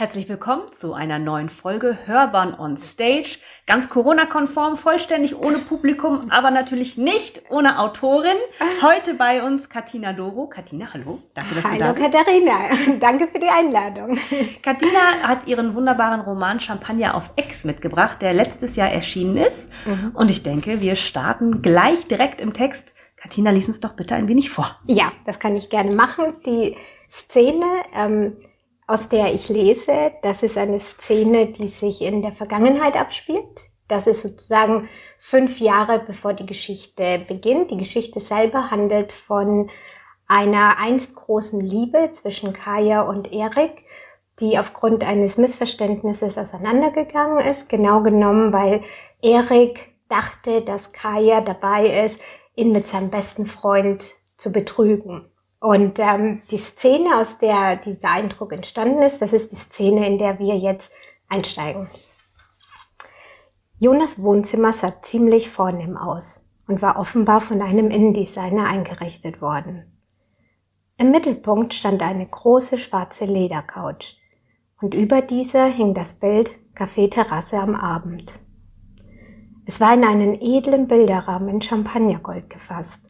Herzlich willkommen zu einer neuen Folge Hörbahn on Stage. Ganz Corona-konform, vollständig ohne Publikum, aber natürlich nicht ohne Autorin. Heute bei uns Katina Doro. Katina, hallo. Danke, dass hallo, du da bist. Hallo Katharina. Danke für die Einladung. Katina hat ihren wunderbaren Roman Champagner auf Ex mitgebracht, der letztes Jahr erschienen ist. Mhm. Und ich denke, wir starten gleich direkt im Text. Katina, lies uns doch bitte ein wenig vor. Ja, das kann ich gerne machen. Die Szene ähm, aus der ich lese, das ist eine Szene, die sich in der Vergangenheit abspielt. Das ist sozusagen fünf Jahre bevor die Geschichte beginnt. Die Geschichte selber handelt von einer einst großen Liebe zwischen Kaya und Erik, die aufgrund eines Missverständnisses auseinandergegangen ist. Genau genommen, weil Erik dachte, dass Kaya dabei ist, ihn mit seinem besten Freund zu betrügen. Und ähm, die Szene, aus der dieser Eindruck entstanden ist, das ist die Szene, in der wir jetzt einsteigen. Jonas Wohnzimmer sah ziemlich vornehm aus und war offenbar von einem Innendesigner eingerichtet worden. Im Mittelpunkt stand eine große schwarze Ledercouch und über dieser hing das Bild Café Terrasse am Abend. Es war in einen edlen Bilderrahmen in Champagnergold gefasst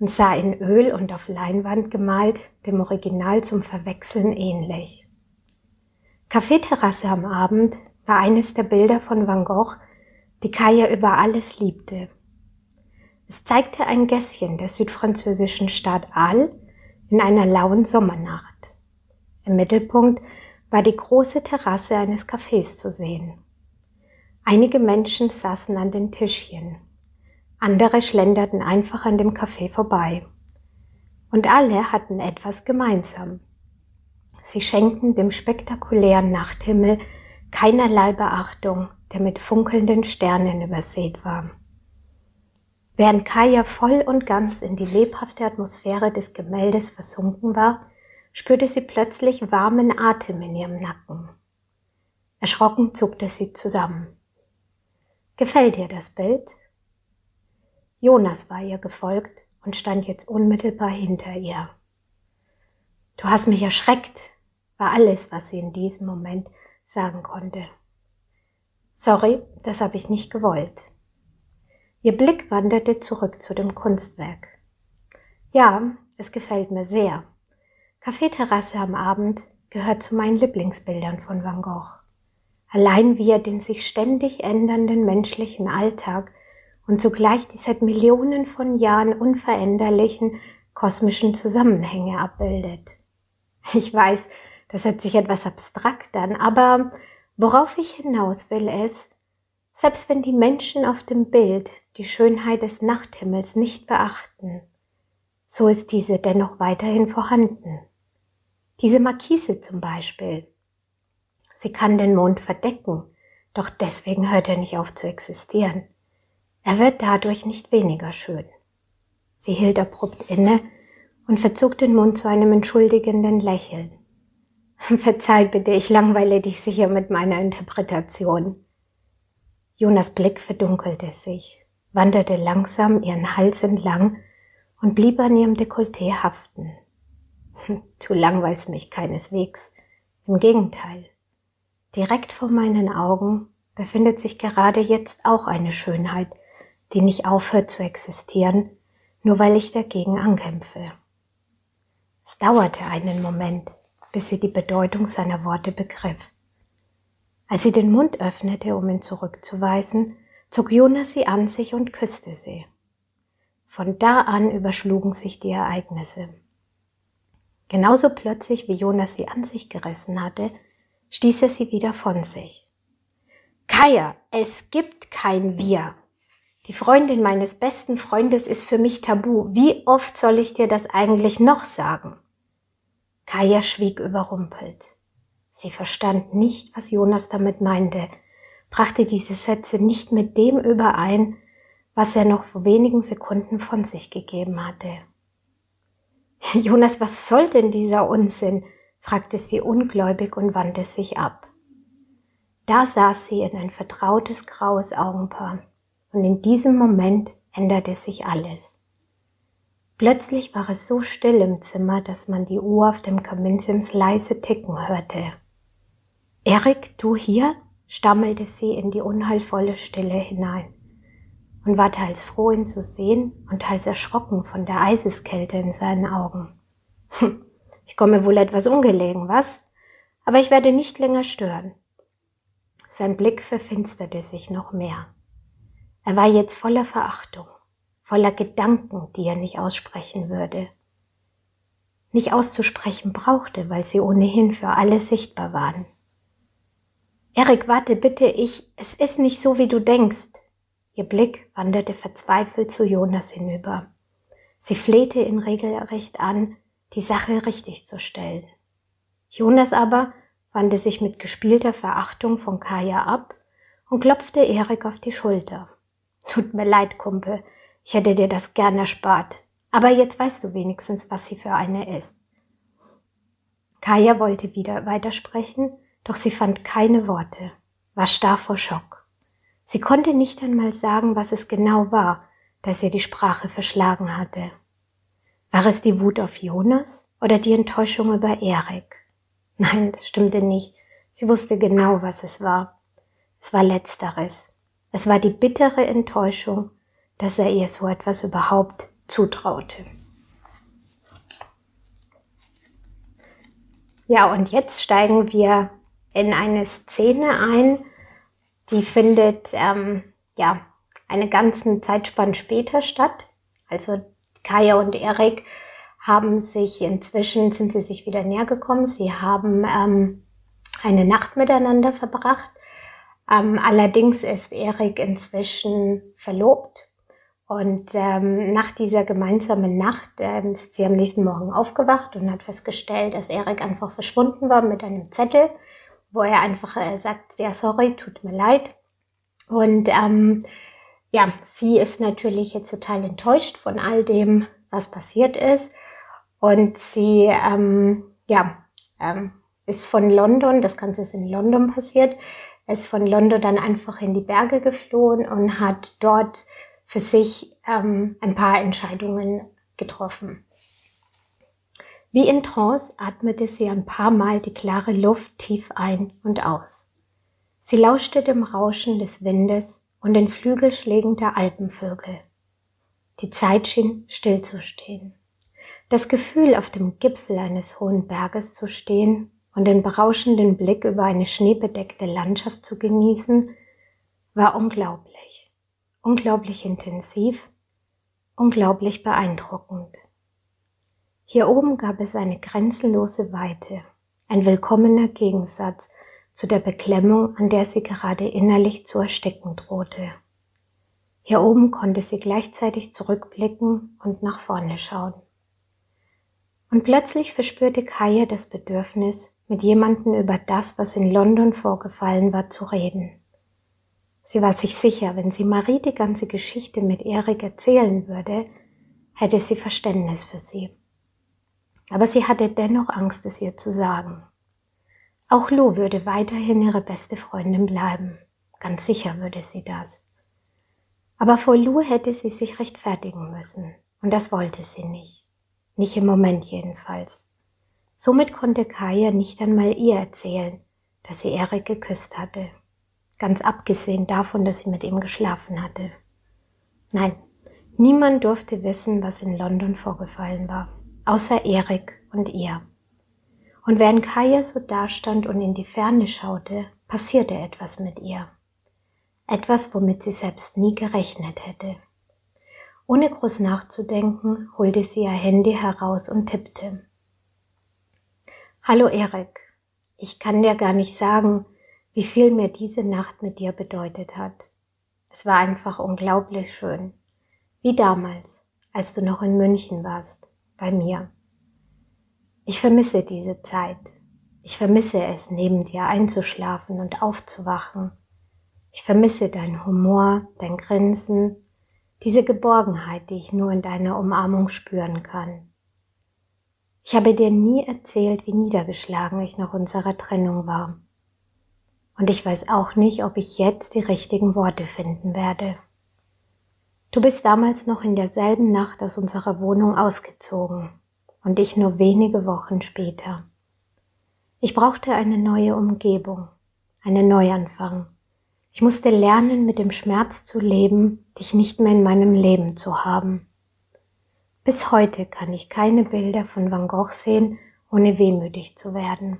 und sah in Öl und auf Leinwand gemalt dem Original zum Verwechseln ähnlich. Kaffeeterrasse am Abend war eines der Bilder von Van Gogh, die Kaya über alles liebte. Es zeigte ein Gässchen der südfranzösischen Stadt Arles in einer lauen Sommernacht. Im Mittelpunkt war die große Terrasse eines Cafés zu sehen. Einige Menschen saßen an den Tischchen. Andere schlenderten einfach an dem Café vorbei. Und alle hatten etwas gemeinsam. Sie schenkten dem spektakulären Nachthimmel keinerlei Beachtung, der mit funkelnden Sternen übersät war. Während Kaya voll und ganz in die lebhafte Atmosphäre des Gemäldes versunken war, spürte sie plötzlich warmen Atem in ihrem Nacken. Erschrocken zuckte sie zusammen. Gefällt dir das Bild? Jonas war ihr gefolgt und stand jetzt unmittelbar hinter ihr. Du hast mich erschreckt, war alles, was sie in diesem Moment sagen konnte. Sorry, das habe ich nicht gewollt. Ihr Blick wanderte zurück zu dem Kunstwerk. Ja, es gefällt mir sehr. Kaffeeterrasse am Abend gehört zu meinen Lieblingsbildern von Van Gogh. Allein wie er den sich ständig ändernden menschlichen Alltag und zugleich die seit Millionen von Jahren unveränderlichen kosmischen Zusammenhänge abbildet. Ich weiß, das hört sich etwas abstrakt an, aber worauf ich hinaus will ist, selbst wenn die Menschen auf dem Bild die Schönheit des Nachthimmels nicht beachten, so ist diese dennoch weiterhin vorhanden. Diese Markise zum Beispiel. Sie kann den Mond verdecken, doch deswegen hört er nicht auf zu existieren. Er wird dadurch nicht weniger schön. Sie hielt abrupt inne und verzog den Mund zu einem entschuldigenden Lächeln. Verzeih bitte, ich langweile dich sicher mit meiner Interpretation. Jonas Blick verdunkelte sich, wanderte langsam ihren Hals entlang und blieb an ihrem Dekolleté haften. Du langweilst mich keineswegs. Im Gegenteil. Direkt vor meinen Augen befindet sich gerade jetzt auch eine Schönheit, die nicht aufhört zu existieren, nur weil ich dagegen ankämpfe. Es dauerte einen Moment, bis sie die Bedeutung seiner Worte begriff. Als sie den Mund öffnete, um ihn zurückzuweisen, zog Jonas sie an sich und küsste sie. Von da an überschlugen sich die Ereignisse. Genauso plötzlich, wie Jonas sie an sich gerissen hatte, stieß er sie wieder von sich. Kaya, es gibt kein Wir, die Freundin meines besten Freundes ist für mich tabu. Wie oft soll ich dir das eigentlich noch sagen? Kaya schwieg überrumpelt. Sie verstand nicht, was Jonas damit meinte, brachte diese Sätze nicht mit dem überein, was er noch vor wenigen Sekunden von sich gegeben hatte. Jonas, was soll denn dieser Unsinn? fragte sie ungläubig und wandte sich ab. Da saß sie in ein vertrautes graues Augenpaar. Und in diesem Moment änderte sich alles. Plötzlich war es so still im Zimmer, dass man die Uhr auf dem Kaminsims leise ticken hörte. Erik, du hier? stammelte sie in die unheilvolle Stille hinein und war teils froh, ihn zu sehen und teils erschrocken von der Eiseskälte in seinen Augen. Hm, ich komme wohl etwas ungelegen, was? Aber ich werde nicht länger stören. Sein Blick verfinsterte sich noch mehr. Er war jetzt voller Verachtung voller Gedanken, die er nicht aussprechen würde. Nicht auszusprechen brauchte, weil sie ohnehin für alle sichtbar waren. Erik, warte bitte, ich, es ist nicht so, wie du denkst. Ihr Blick wanderte verzweifelt zu Jonas hinüber. Sie flehte ihn regelrecht an, die Sache richtig zu stellen. Jonas aber wandte sich mit gespielter Verachtung von Kaya ab und klopfte Erik auf die Schulter. Tut mir leid, Kumpel, ich hätte dir das gern erspart. Aber jetzt weißt du wenigstens, was sie für eine ist. Kaya wollte wieder weitersprechen, doch sie fand keine Worte, war starr vor Schock. Sie konnte nicht einmal sagen, was es genau war, dass ihr die Sprache verschlagen hatte. War es die Wut auf Jonas oder die Enttäuschung über Erik? Nein, das stimmte nicht. Sie wusste genau, was es war. Es war letzteres. Es war die bittere Enttäuschung, dass er ihr so etwas überhaupt zutraute. Ja, und jetzt steigen wir in eine Szene ein, die findet ähm, ja eine ganzen Zeitspann später statt. Also Kaya und Erik haben sich inzwischen sind sie sich wieder näher gekommen. Sie haben ähm, eine Nacht miteinander verbracht. Ähm, allerdings ist Erik inzwischen verlobt und ähm, nach dieser gemeinsamen Nacht ähm, ist sie am nächsten Morgen aufgewacht und hat festgestellt, dass Erik einfach verschwunden war mit einem Zettel, wo er einfach äh, sagt, ja, sorry, tut mir leid. Und ähm, ja, sie ist natürlich jetzt total enttäuscht von all dem, was passiert ist. Und sie, ähm, ja, ähm, ist von London, das Ganze ist in London passiert, ist von London dann einfach in die Berge geflohen und hat dort für sich ähm, ein paar Entscheidungen getroffen. Wie in Trance atmete sie ein paar Mal die klare Luft tief ein und aus. Sie lauschte dem Rauschen des Windes und den Flügelschlägen der Alpenvögel. Die Zeit schien stillzustehen. Das Gefühl, auf dem Gipfel eines hohen Berges zu stehen und den berauschenden Blick über eine schneebedeckte Landschaft zu genießen, war unglaublich unglaublich intensiv, unglaublich beeindruckend. Hier oben gab es eine grenzenlose Weite, ein willkommener Gegensatz zu der Beklemmung, an der sie gerade innerlich zu ersticken drohte. Hier oben konnte sie gleichzeitig zurückblicken und nach vorne schauen. Und plötzlich verspürte Kaya das Bedürfnis, mit jemandem über das, was in London vorgefallen war, zu reden. Sie war sich sicher, wenn sie Marie die ganze Geschichte mit Erik erzählen würde, hätte sie Verständnis für sie. Aber sie hatte dennoch Angst, es ihr zu sagen. Auch Lou würde weiterhin ihre beste Freundin bleiben. Ganz sicher würde sie das. Aber vor Lou hätte sie sich rechtfertigen müssen. Und das wollte sie nicht. Nicht im Moment jedenfalls. Somit konnte Kaya nicht einmal ihr erzählen, dass sie Erik geküsst hatte ganz abgesehen davon, dass sie mit ihm geschlafen hatte. Nein, niemand durfte wissen, was in London vorgefallen war, außer Erik und ihr. Und während Kaya so dastand und in die Ferne schaute, passierte etwas mit ihr. Etwas, womit sie selbst nie gerechnet hätte. Ohne groß nachzudenken, holte sie ihr Handy heraus und tippte. Hallo Erik, ich kann dir gar nicht sagen, wie viel mir diese Nacht mit dir bedeutet hat. Es war einfach unglaublich schön. Wie damals, als du noch in München warst, bei mir. Ich vermisse diese Zeit. Ich vermisse es, neben dir einzuschlafen und aufzuwachen. Ich vermisse dein Humor, dein Grinsen, diese Geborgenheit, die ich nur in deiner Umarmung spüren kann. Ich habe dir nie erzählt, wie niedergeschlagen ich nach unserer Trennung war. Und ich weiß auch nicht, ob ich jetzt die richtigen Worte finden werde. Du bist damals noch in derselben Nacht aus unserer Wohnung ausgezogen und ich nur wenige Wochen später. Ich brauchte eine neue Umgebung, einen Neuanfang. Ich musste lernen, mit dem Schmerz zu leben, dich nicht mehr in meinem Leben zu haben. Bis heute kann ich keine Bilder von Van Gogh sehen, ohne wehmütig zu werden.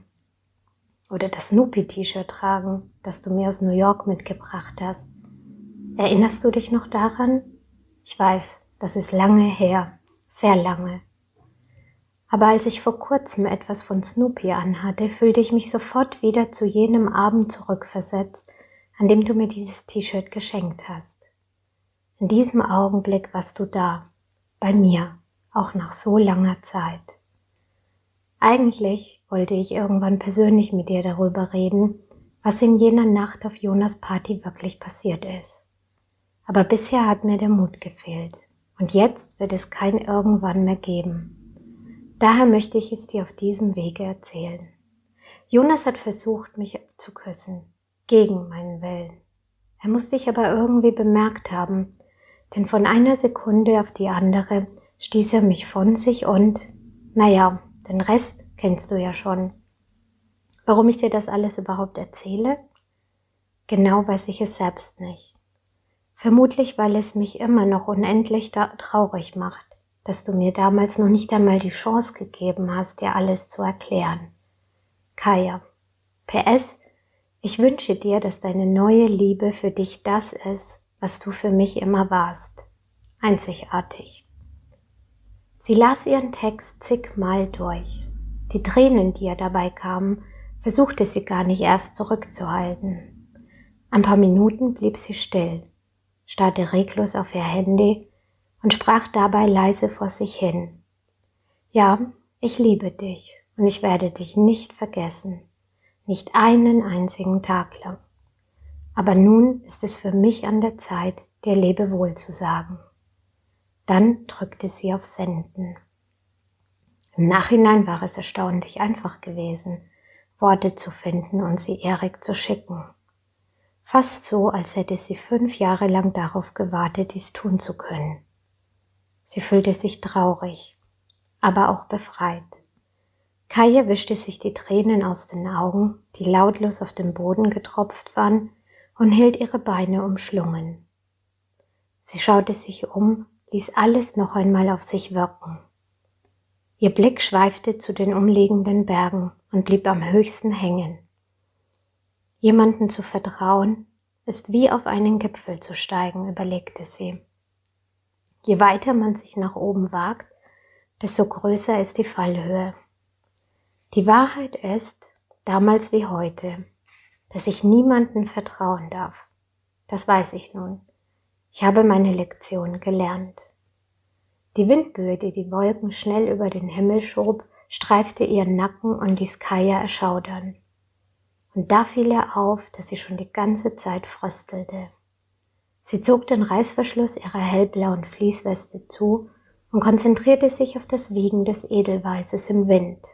Oder das Snoopy-T-Shirt tragen, das du mir aus New York mitgebracht hast. Erinnerst du dich noch daran? Ich weiß, das ist lange her, sehr lange. Aber als ich vor kurzem etwas von Snoopy anhatte, fühlte ich mich sofort wieder zu jenem Abend zurückversetzt, an dem du mir dieses T-Shirt geschenkt hast. In diesem Augenblick warst du da, bei mir, auch nach so langer Zeit. Eigentlich wollte ich irgendwann persönlich mit dir darüber reden, was in jener Nacht auf Jonas Party wirklich passiert ist. Aber bisher hat mir der Mut gefehlt. Und jetzt wird es kein irgendwann mehr geben. Daher möchte ich es dir auf diesem Wege erzählen. Jonas hat versucht, mich zu küssen, gegen meinen Willen. Er muss dich aber irgendwie bemerkt haben, denn von einer Sekunde auf die andere stieß er mich von sich und, naja, den Rest kennst du ja schon. Warum ich dir das alles überhaupt erzähle? Genau weiß ich es selbst nicht. Vermutlich, weil es mich immer noch unendlich traurig macht, dass du mir damals noch nicht einmal die Chance gegeben hast, dir alles zu erklären. Kaya. PS, ich wünsche dir, dass deine neue Liebe für dich das ist, was du für mich immer warst. Einzigartig. Sie las ihren Text zigmal durch. Die Tränen, die ihr dabei kamen, versuchte sie gar nicht erst zurückzuhalten. Ein paar Minuten blieb sie still, starrte reglos auf ihr Handy und sprach dabei leise vor sich hin. Ja, ich liebe dich und ich werde dich nicht vergessen, nicht einen einzigen Tag lang. Aber nun ist es für mich an der Zeit, dir Lebewohl zu sagen. Dann drückte sie auf Senden. Im Nachhinein war es erstaunlich einfach gewesen, Worte zu finden und sie Erik zu schicken. Fast so, als hätte sie fünf Jahre lang darauf gewartet, dies tun zu können. Sie fühlte sich traurig, aber auch befreit. Kaja wischte sich die Tränen aus den Augen, die lautlos auf den Boden getropft waren, und hielt ihre Beine umschlungen. Sie schaute sich um, ließ alles noch einmal auf sich wirken. Ihr Blick schweifte zu den umliegenden Bergen und blieb am höchsten hängen. Jemanden zu vertrauen, ist wie auf einen Gipfel zu steigen, überlegte sie. Je weiter man sich nach oben wagt, desto größer ist die Fallhöhe. Die Wahrheit ist, damals wie heute, dass ich niemanden vertrauen darf. Das weiß ich nun. Ich habe meine Lektion gelernt. Die Windböe, die die Wolken schnell über den Himmel schob, streifte ihren Nacken und ließ Kaya erschaudern und da fiel ihr auf, dass sie schon die ganze Zeit fröstelte. Sie zog den Reißverschluss ihrer hellblauen Fließweste zu und konzentrierte sich auf das Wiegen des Edelweißes im Wind.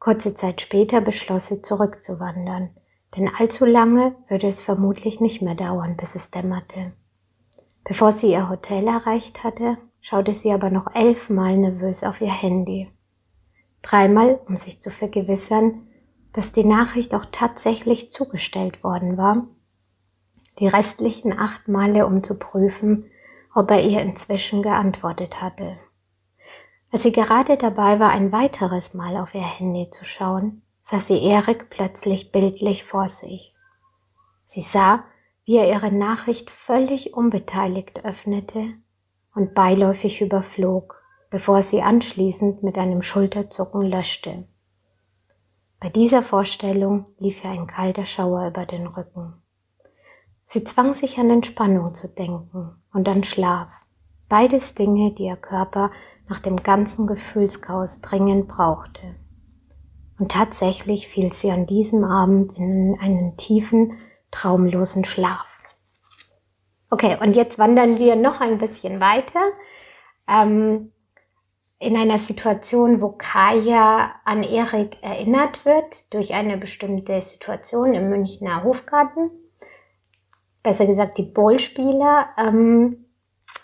Kurze Zeit später beschloss sie zurückzuwandern, denn allzu lange würde es vermutlich nicht mehr dauern, bis es dämmerte. Bevor sie ihr Hotel erreicht hatte, schaute sie aber noch elfmal nervös auf ihr Handy. Dreimal, um sich zu vergewissern, dass die Nachricht auch tatsächlich zugestellt worden war, die restlichen acht Male, um zu prüfen, ob er ihr inzwischen geantwortet hatte. Als sie gerade dabei war, ein weiteres Mal auf ihr Handy zu schauen, sah sie Erik plötzlich bildlich vor sich. Sie sah, wie er ihre Nachricht völlig unbeteiligt öffnete und beiläufig überflog, bevor sie anschließend mit einem Schulterzucken löschte. Bei dieser Vorstellung lief ihr ein kalter Schauer über den Rücken. Sie zwang sich an Entspannung zu denken und an Schlaf. Beides Dinge, die ihr Körper nach dem ganzen Gefühlschaos dringend brauchte. Und tatsächlich fiel sie an diesem Abend in einen tiefen, traumlosen Schlaf. Okay, und jetzt wandern wir noch ein bisschen weiter. Ähm, in einer Situation, wo Kaya an Erik erinnert wird durch eine bestimmte Situation im Münchner Hofgarten. Besser gesagt, die Bowlspieler. Ähm,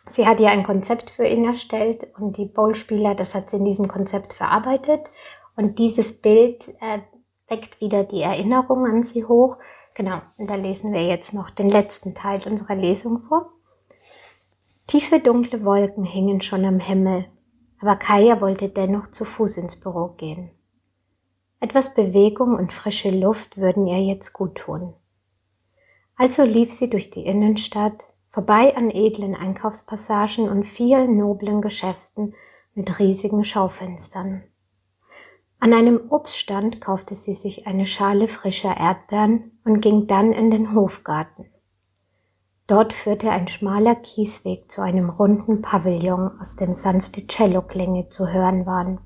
sie hat ja ein Konzept für ihn erstellt und die Bowlspieler, das hat sie in diesem Konzept verarbeitet. Und dieses Bild äh, weckt wieder die Erinnerung an sie hoch. Genau, und da lesen wir jetzt noch den letzten Teil unserer Lesung vor. Tiefe dunkle Wolken hingen schon am Himmel aber Kaya wollte dennoch zu Fuß ins Büro gehen. Etwas Bewegung und frische Luft würden ihr jetzt gut tun. Also lief sie durch die Innenstadt, vorbei an edlen Einkaufspassagen und vielen noblen Geschäften mit riesigen Schaufenstern. An einem Obststand kaufte sie sich eine Schale frischer Erdbeeren und ging dann in den Hofgarten. Dort führte ein schmaler Kiesweg zu einem runden Pavillon, aus dem sanfte Celloklänge zu hören waren.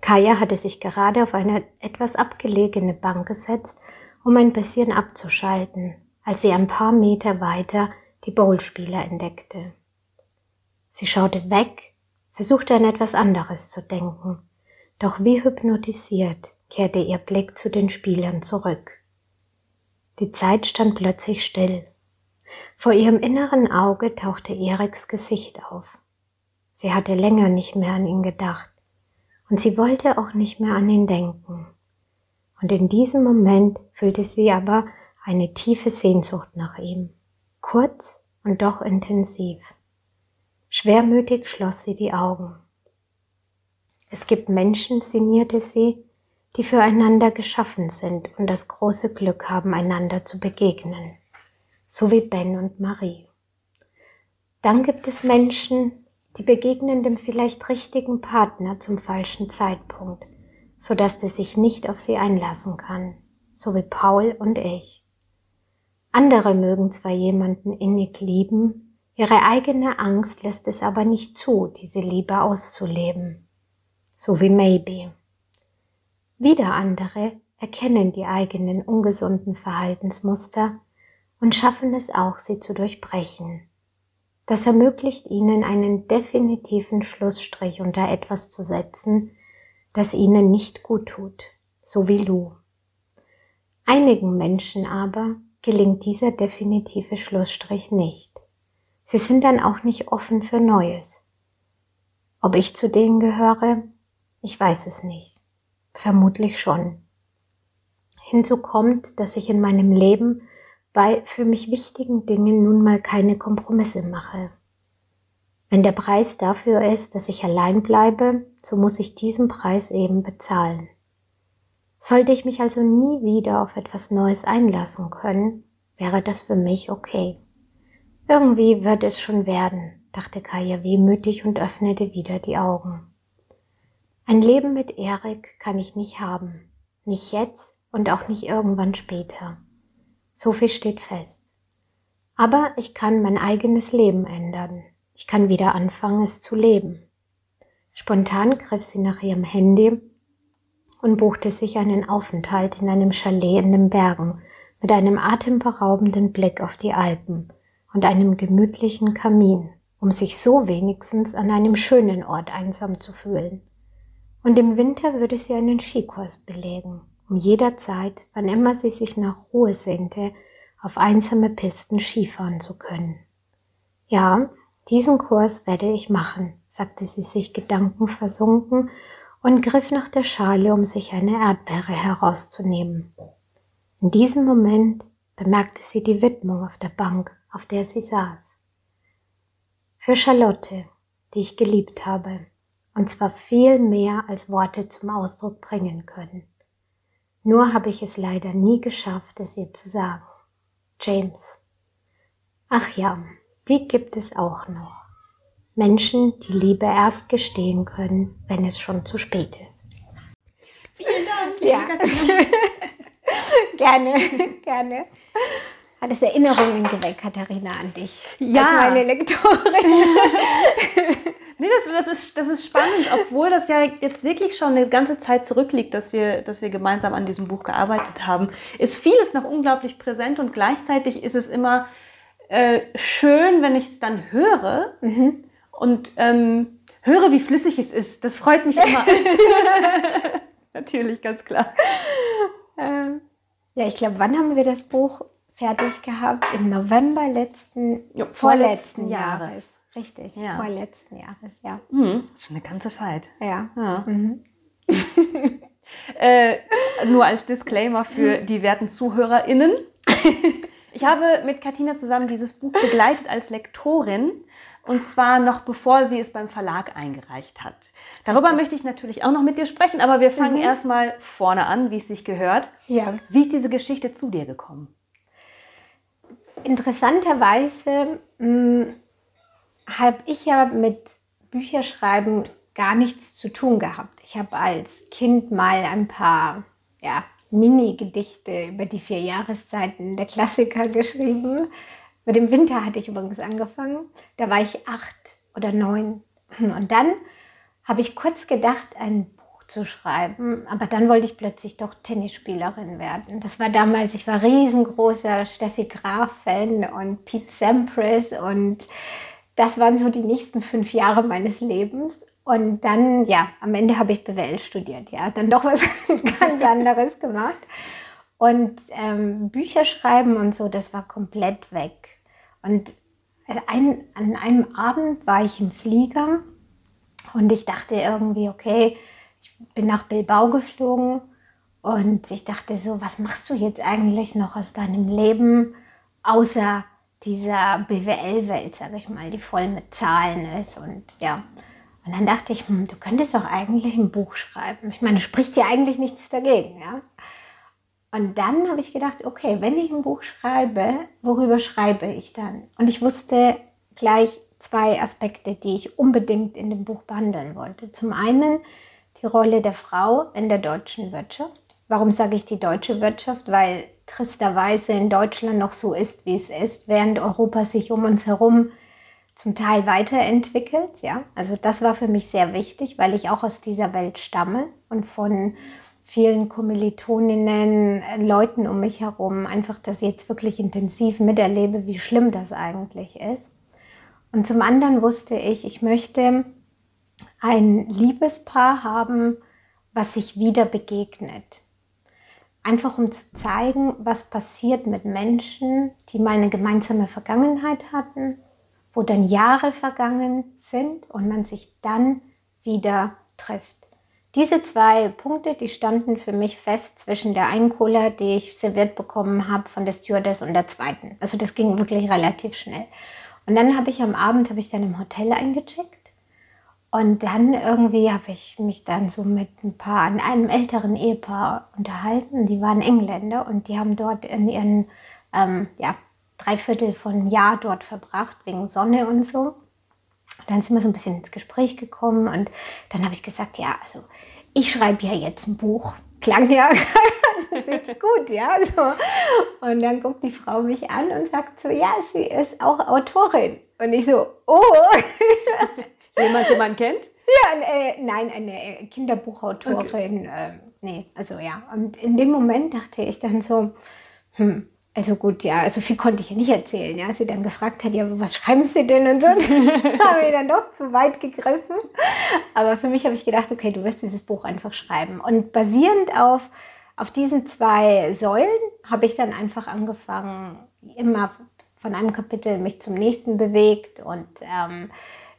Kaya hatte sich gerade auf eine etwas abgelegene Bank gesetzt, um ein bisschen abzuschalten, als sie ein paar Meter weiter die Bowlspieler entdeckte. Sie schaute weg, versuchte an etwas anderes zu denken, doch wie hypnotisiert kehrte ihr Blick zu den Spielern zurück. Die Zeit stand plötzlich still. Vor ihrem inneren Auge tauchte Eriks Gesicht auf. Sie hatte länger nicht mehr an ihn gedacht und sie wollte auch nicht mehr an ihn denken. Und in diesem Moment fühlte sie aber eine tiefe Sehnsucht nach ihm, kurz und doch intensiv. Schwermütig schloss sie die Augen. Es gibt Menschen, sinnierte sie, die füreinander geschaffen sind und das große Glück haben, einander zu begegnen so wie Ben und Marie. Dann gibt es Menschen, die begegnen dem vielleicht richtigen Partner zum falschen Zeitpunkt, so dass der sich nicht auf sie einlassen kann, so wie Paul und ich. Andere mögen zwar jemanden innig lieben, ihre eigene Angst lässt es aber nicht zu, diese Liebe auszuleben, so wie Maybe. Wieder andere erkennen die eigenen ungesunden Verhaltensmuster und schaffen es auch, sie zu durchbrechen. Das ermöglicht ihnen einen definitiven Schlussstrich unter etwas zu setzen, das ihnen nicht gut tut, so wie Lou. Einigen Menschen aber gelingt dieser definitive Schlussstrich nicht. Sie sind dann auch nicht offen für Neues. Ob ich zu denen gehöre? Ich weiß es nicht. Vermutlich schon. Hinzu kommt, dass ich in meinem Leben bei für mich wichtigen Dingen nun mal keine Kompromisse mache. Wenn der Preis dafür ist, dass ich allein bleibe, so muss ich diesen Preis eben bezahlen. Sollte ich mich also nie wieder auf etwas Neues einlassen können, wäre das für mich okay. Irgendwie wird es schon werden, dachte Kaya wehmütig und öffnete wieder die Augen. Ein Leben mit Erik kann ich nicht haben. Nicht jetzt und auch nicht irgendwann später. So viel steht fest. Aber ich kann mein eigenes Leben ändern. Ich kann wieder anfangen, es zu leben. Spontan griff sie nach ihrem Handy und buchte sich einen Aufenthalt in einem Chalet in den Bergen mit einem atemberaubenden Blick auf die Alpen und einem gemütlichen Kamin, um sich so wenigstens an einem schönen Ort einsam zu fühlen. Und im Winter würde sie einen Skikurs belegen um jederzeit, wann immer sie sich nach Ruhe sehnte, auf einsame Pisten Skifahren zu können. Ja, diesen Kurs werde ich machen, sagte sie sich gedankenversunken und griff nach der Schale, um sich eine Erdbeere herauszunehmen. In diesem Moment bemerkte sie die Widmung auf der Bank, auf der sie saß. Für Charlotte, die ich geliebt habe, und zwar viel mehr als Worte zum Ausdruck bringen können. Nur habe ich es leider nie geschafft, es ihr zu sagen. James. Ach ja, die gibt es auch noch. Menschen, die Liebe erst gestehen können, wenn es schon zu spät ist. Vielen Dank. Ja. gerne, gerne. Hat es Erinnerungen geweckt, Katharina, an dich? Ja. Als meine Lektorin. Nee, das, das, ist, das ist spannend, obwohl das ja jetzt wirklich schon eine ganze Zeit zurückliegt, dass wir, dass wir gemeinsam an diesem Buch gearbeitet haben, ist vieles noch unglaublich präsent und gleichzeitig ist es immer äh, schön, wenn ich es dann höre. Mhm. Und ähm, höre, wie flüssig es ist. Das freut mich immer. Natürlich, ganz klar. Ähm, ja, ich glaube, wann haben wir das Buch fertig gehabt? Im November letzten, Ja, vorletzten vorletzten Jahres. Jahres. Richtig, Ja. vorletzten Jahres, ja. Mhm. Das ist schon eine ganze Zeit. Ja. Ja. Mhm. Äh, nur als Disclaimer für die werten ZuhörerInnen. Ich habe mit Katina zusammen dieses Buch begleitet als Lektorin und zwar noch bevor sie es beim Verlag eingereicht hat. Darüber möchte ich natürlich auch noch mit dir sprechen, aber wir fangen erstmal vorne an, wie es sich gehört. Ja. Wie ist diese Geschichte zu dir gekommen? Interessanterweise habe ich ja mit Bücherschreiben gar nichts zu tun gehabt. Ich habe als Kind mal ein paar ja, Mini-Gedichte über die vier Jahreszeiten der Klassiker geschrieben. Mit dem Winter hatte ich übrigens angefangen. Da war ich acht oder neun. Und dann habe ich kurz gedacht, ein Buch zu schreiben. Aber dann wollte ich plötzlich doch Tennisspielerin werden. Das war damals, ich war riesengroßer Steffi Graf-Fan und Pete Sampras. Und das waren so die nächsten fünf Jahre meines Lebens. Und dann, ja, am Ende habe ich BWL studiert, ja, dann doch was ganz anderes gemacht. Und ähm, Bücher schreiben und so, das war komplett weg. Und ein, an einem Abend war ich im Flieger und ich dachte irgendwie, okay, bin nach Bilbao geflogen und ich dachte so, was machst du jetzt eigentlich noch aus deinem Leben, außer dieser BWL-Welt, sage ich mal, die voll mit Zahlen ist und ja. Und dann dachte ich, hm, du könntest doch eigentlich ein Buch schreiben. Ich meine, spricht dir eigentlich nichts dagegen, ja. Und dann habe ich gedacht, okay, wenn ich ein Buch schreibe, worüber schreibe ich dann? Und ich wusste gleich zwei Aspekte, die ich unbedingt in dem Buch behandeln wollte. Zum einen die Rolle der Frau in der deutschen Wirtschaft. Warum sage ich die deutsche Wirtschaft? Weil tristerweise in Deutschland noch so ist, wie es ist, während Europa sich um uns herum zum Teil weiterentwickelt. Ja? Also das war für mich sehr wichtig, weil ich auch aus dieser Welt stamme und von vielen Kommilitoninnen, äh, Leuten um mich herum einfach das jetzt wirklich intensiv miterlebe, wie schlimm das eigentlich ist. Und zum anderen wusste ich, ich möchte ein Liebespaar haben, was sich wieder begegnet. Einfach um zu zeigen, was passiert mit Menschen, die mal eine gemeinsame Vergangenheit hatten, wo dann Jahre vergangen sind und man sich dann wieder trifft. Diese zwei Punkte, die standen für mich fest zwischen der einen Cola, die ich serviert bekommen habe von der Stewardess und der zweiten. Also das ging wirklich relativ schnell. Und dann habe ich am Abend, habe ich dann im Hotel eingecheckt. Und dann irgendwie habe ich mich dann so mit ein paar, an einem älteren Ehepaar unterhalten. Die waren Engländer und die haben dort in ihren, ähm, ja, Dreiviertel von Jahr dort verbracht, wegen Sonne und so. Und dann sind wir so ein bisschen ins Gespräch gekommen und dann habe ich gesagt, ja, also ich schreibe ja jetzt ein Buch. Klang ja richtig gut, ja. So. Und dann guckt die Frau mich an und sagt so, ja, sie ist auch Autorin. Und ich so, oh. Jemand, den man kennt? Ja, äh, nein, eine äh, Kinderbuchautorin. Äh, nee, also ja. Und in dem Moment dachte ich dann so, hm, also gut, ja, also viel konnte ich ja nicht erzählen. Ja, als sie dann gefragt hat, ja, was schreiben Sie denn und so, habe ich dann doch zu weit gegriffen. Aber für mich habe ich gedacht, okay, du wirst dieses Buch einfach schreiben. Und basierend auf, auf diesen zwei Säulen habe ich dann einfach angefangen, immer von einem Kapitel mich zum nächsten bewegt und ähm,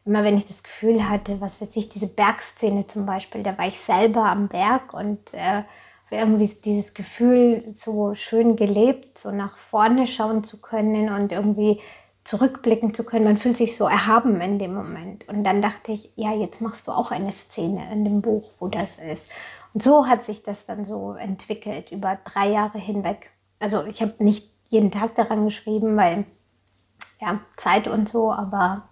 immer wenn ich das Gefühl hatte, was weiß ich, diese Bergszene zum Beispiel, da war ich selber am Berg und äh, irgendwie dieses Gefühl, so schön gelebt, so nach vorne schauen zu können und irgendwie zurückblicken zu können. Man fühlt sich so erhaben in dem Moment. Und dann dachte ich, ja, jetzt machst du auch eine Szene in dem Buch, wo das ist. Und so hat sich das dann so entwickelt über drei Jahre hinweg. Also ich habe nicht jeden Tag daran geschrieben, weil ja, Zeit und so, aber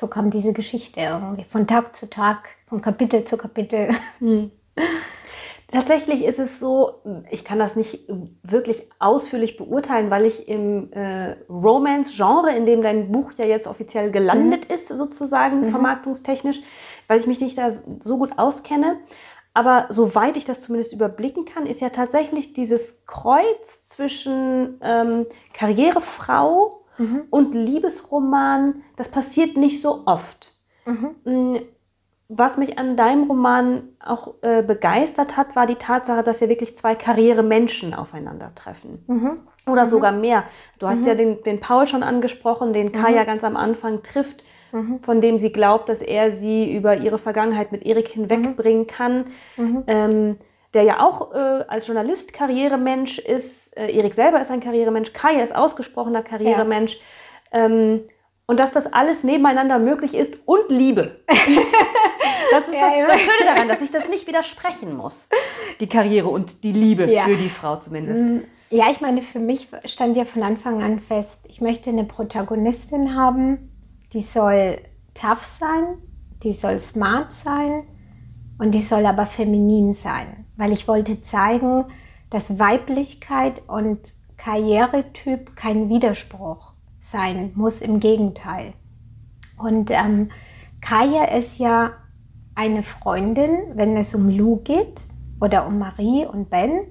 so kam diese Geschichte irgendwie von Tag zu Tag, von Kapitel zu Kapitel. Hm. Tatsächlich ist es so, ich kann das nicht wirklich ausführlich beurteilen, weil ich im äh, Romance-Genre, in dem dein Buch ja jetzt offiziell gelandet mhm. ist, sozusagen mhm. vermarktungstechnisch, weil ich mich nicht da so gut auskenne. Aber soweit ich das zumindest überblicken kann, ist ja tatsächlich dieses Kreuz zwischen ähm, Karrierefrau mhm. und Liebesroman, das passiert nicht so oft. Mhm. was mich an deinem Roman auch äh, begeistert hat, war die Tatsache, dass ja wirklich zwei Karrieremenschen aufeinandertreffen. Mhm. Oder sogar mehr. Du hast ja den, den Paul schon angesprochen, den Kaya ganz am Anfang trifft, von dem sie glaubt, dass er sie über ihre Vergangenheit mit Erik hinwegbringen kann. Ähm, der ja auch äh, als Journalist Karrieremensch ist. Äh, Erik selber ist ein Karrieremensch. Kaya ist ausgesprochener Karrieremensch. Ähm, und dass das alles nebeneinander möglich ist und Liebe. das ist Ja, das, ja. das Schöne daran, dass ich das nicht widersprechen muss. Die Karriere und die Liebe Ja. für die Frau zumindest. Ja, ich meine, für mich stand ja von Anfang an fest, ich möchte eine Protagonistin haben, die soll tough sein, die soll smart sein und die soll aber feminin sein, weil ich wollte zeigen, dass Weiblichkeit und Karrieretyp kein Widerspruch sein muss, im Gegenteil. Und ähm, Kaya ist ja eine Freundin, wenn es um Lou geht oder um Marie und Ben.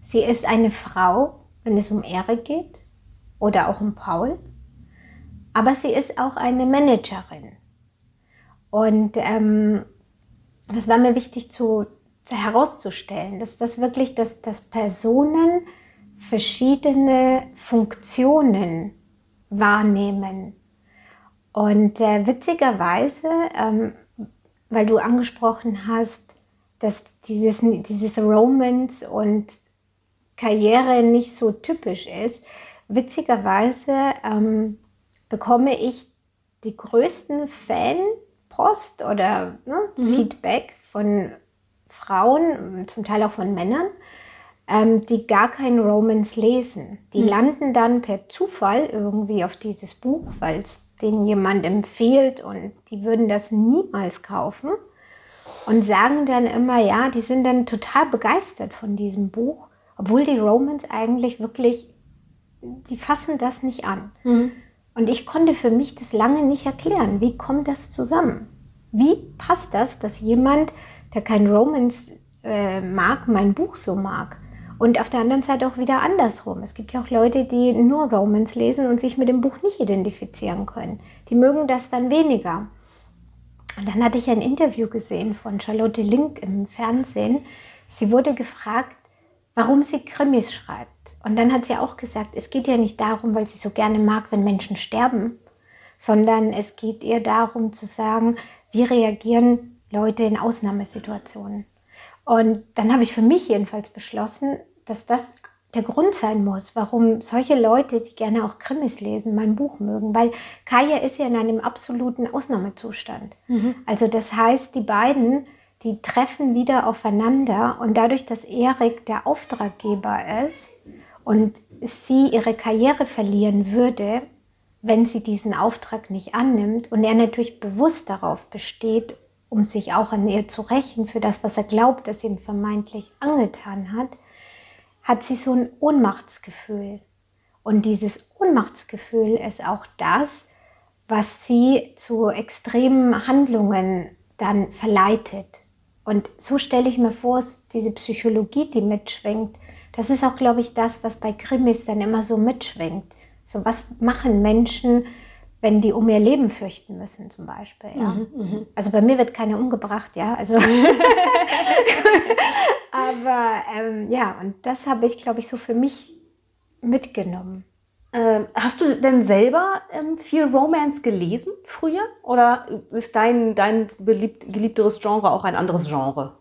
Sie ist eine Frau, wenn es um Erik geht oder auch um Paul. Aber sie ist auch eine Managerin. Und ähm, das war mir wichtig zu, zu herauszustellen, dass das wirklich, dass, dass Personen verschiedene Funktionen wahrnehmen. Und äh, witzigerweise, ähm, weil du angesprochen hast, dass dieses, dieses Romance und Karriere nicht so typisch ist, witzigerweise ähm, bekomme ich die größten Fanpost oder ne, Feedback von Frauen, zum Teil auch von Männern, ähm, die gar kein Romance lesen. Die landen dann per Zufall irgendwie auf dieses Buch, weil es denen jemand empfiehlt und die würden das niemals kaufen und sagen dann immer, ja, die sind dann total begeistert von diesem Buch, obwohl die Romans eigentlich wirklich, die fassen das nicht an. Und ich konnte für mich das lange nicht erklären. Wie kommt das zusammen? Wie passt das, dass jemand, der kein Romance äh, mag, mein Buch so mag? Und auf der anderen Seite auch wieder andersrum. Es gibt ja auch Leute, die nur Romance lesen und sich mit dem Buch nicht identifizieren können. Die mögen das dann weniger. Und dann hatte ich ein Interview gesehen von Charlotte Link im Fernsehen. Sie wurde gefragt, warum sie Krimis schreibt. Und dann hat sie auch gesagt, es geht ja nicht darum, weil sie so gerne mag, wenn Menschen sterben, sondern es geht ihr darum zu sagen, wie reagieren Leute in Ausnahmesituationen. Und dann habe ich für mich jedenfalls beschlossen, dass das der Grund sein muss, warum solche Leute, die gerne auch Krimis lesen, mein Buch mögen. Weil Kaya ist ja in einem absoluten Ausnahmezustand. Also das heißt, die beiden, die treffen wieder aufeinander und dadurch, dass Erik der Auftraggeber ist und sie ihre Karriere verlieren würde, wenn sie diesen Auftrag nicht annimmt und er natürlich bewusst darauf besteht, um sich auch an ihr zu rächen für das, was er glaubt, dass ihm vermeintlich angetan hat, hat sie so ein Ohnmachtsgefühl. Und dieses Ohnmachtsgefühl ist auch das, was sie zu extremen Handlungen dann verleitet. Und so stelle ich mir vor, diese Psychologie, die mitschwingt, das ist auch, glaube ich, das, was bei Krimis dann immer so mitschwingt. So, was machen Menschen, wenn die um ihr Leben fürchten müssen, zum Beispiel. Ja? Also bei mir wird keiner umgebracht, ja. Also Aber ähm, ja, und das habe ich, glaube ich, so für mich mitgenommen. Ähm, hast du denn selber ähm, viel Romance gelesen früher? Oder ist dein, dein beliebt, geliebteres Genre auch ein anderes Genre?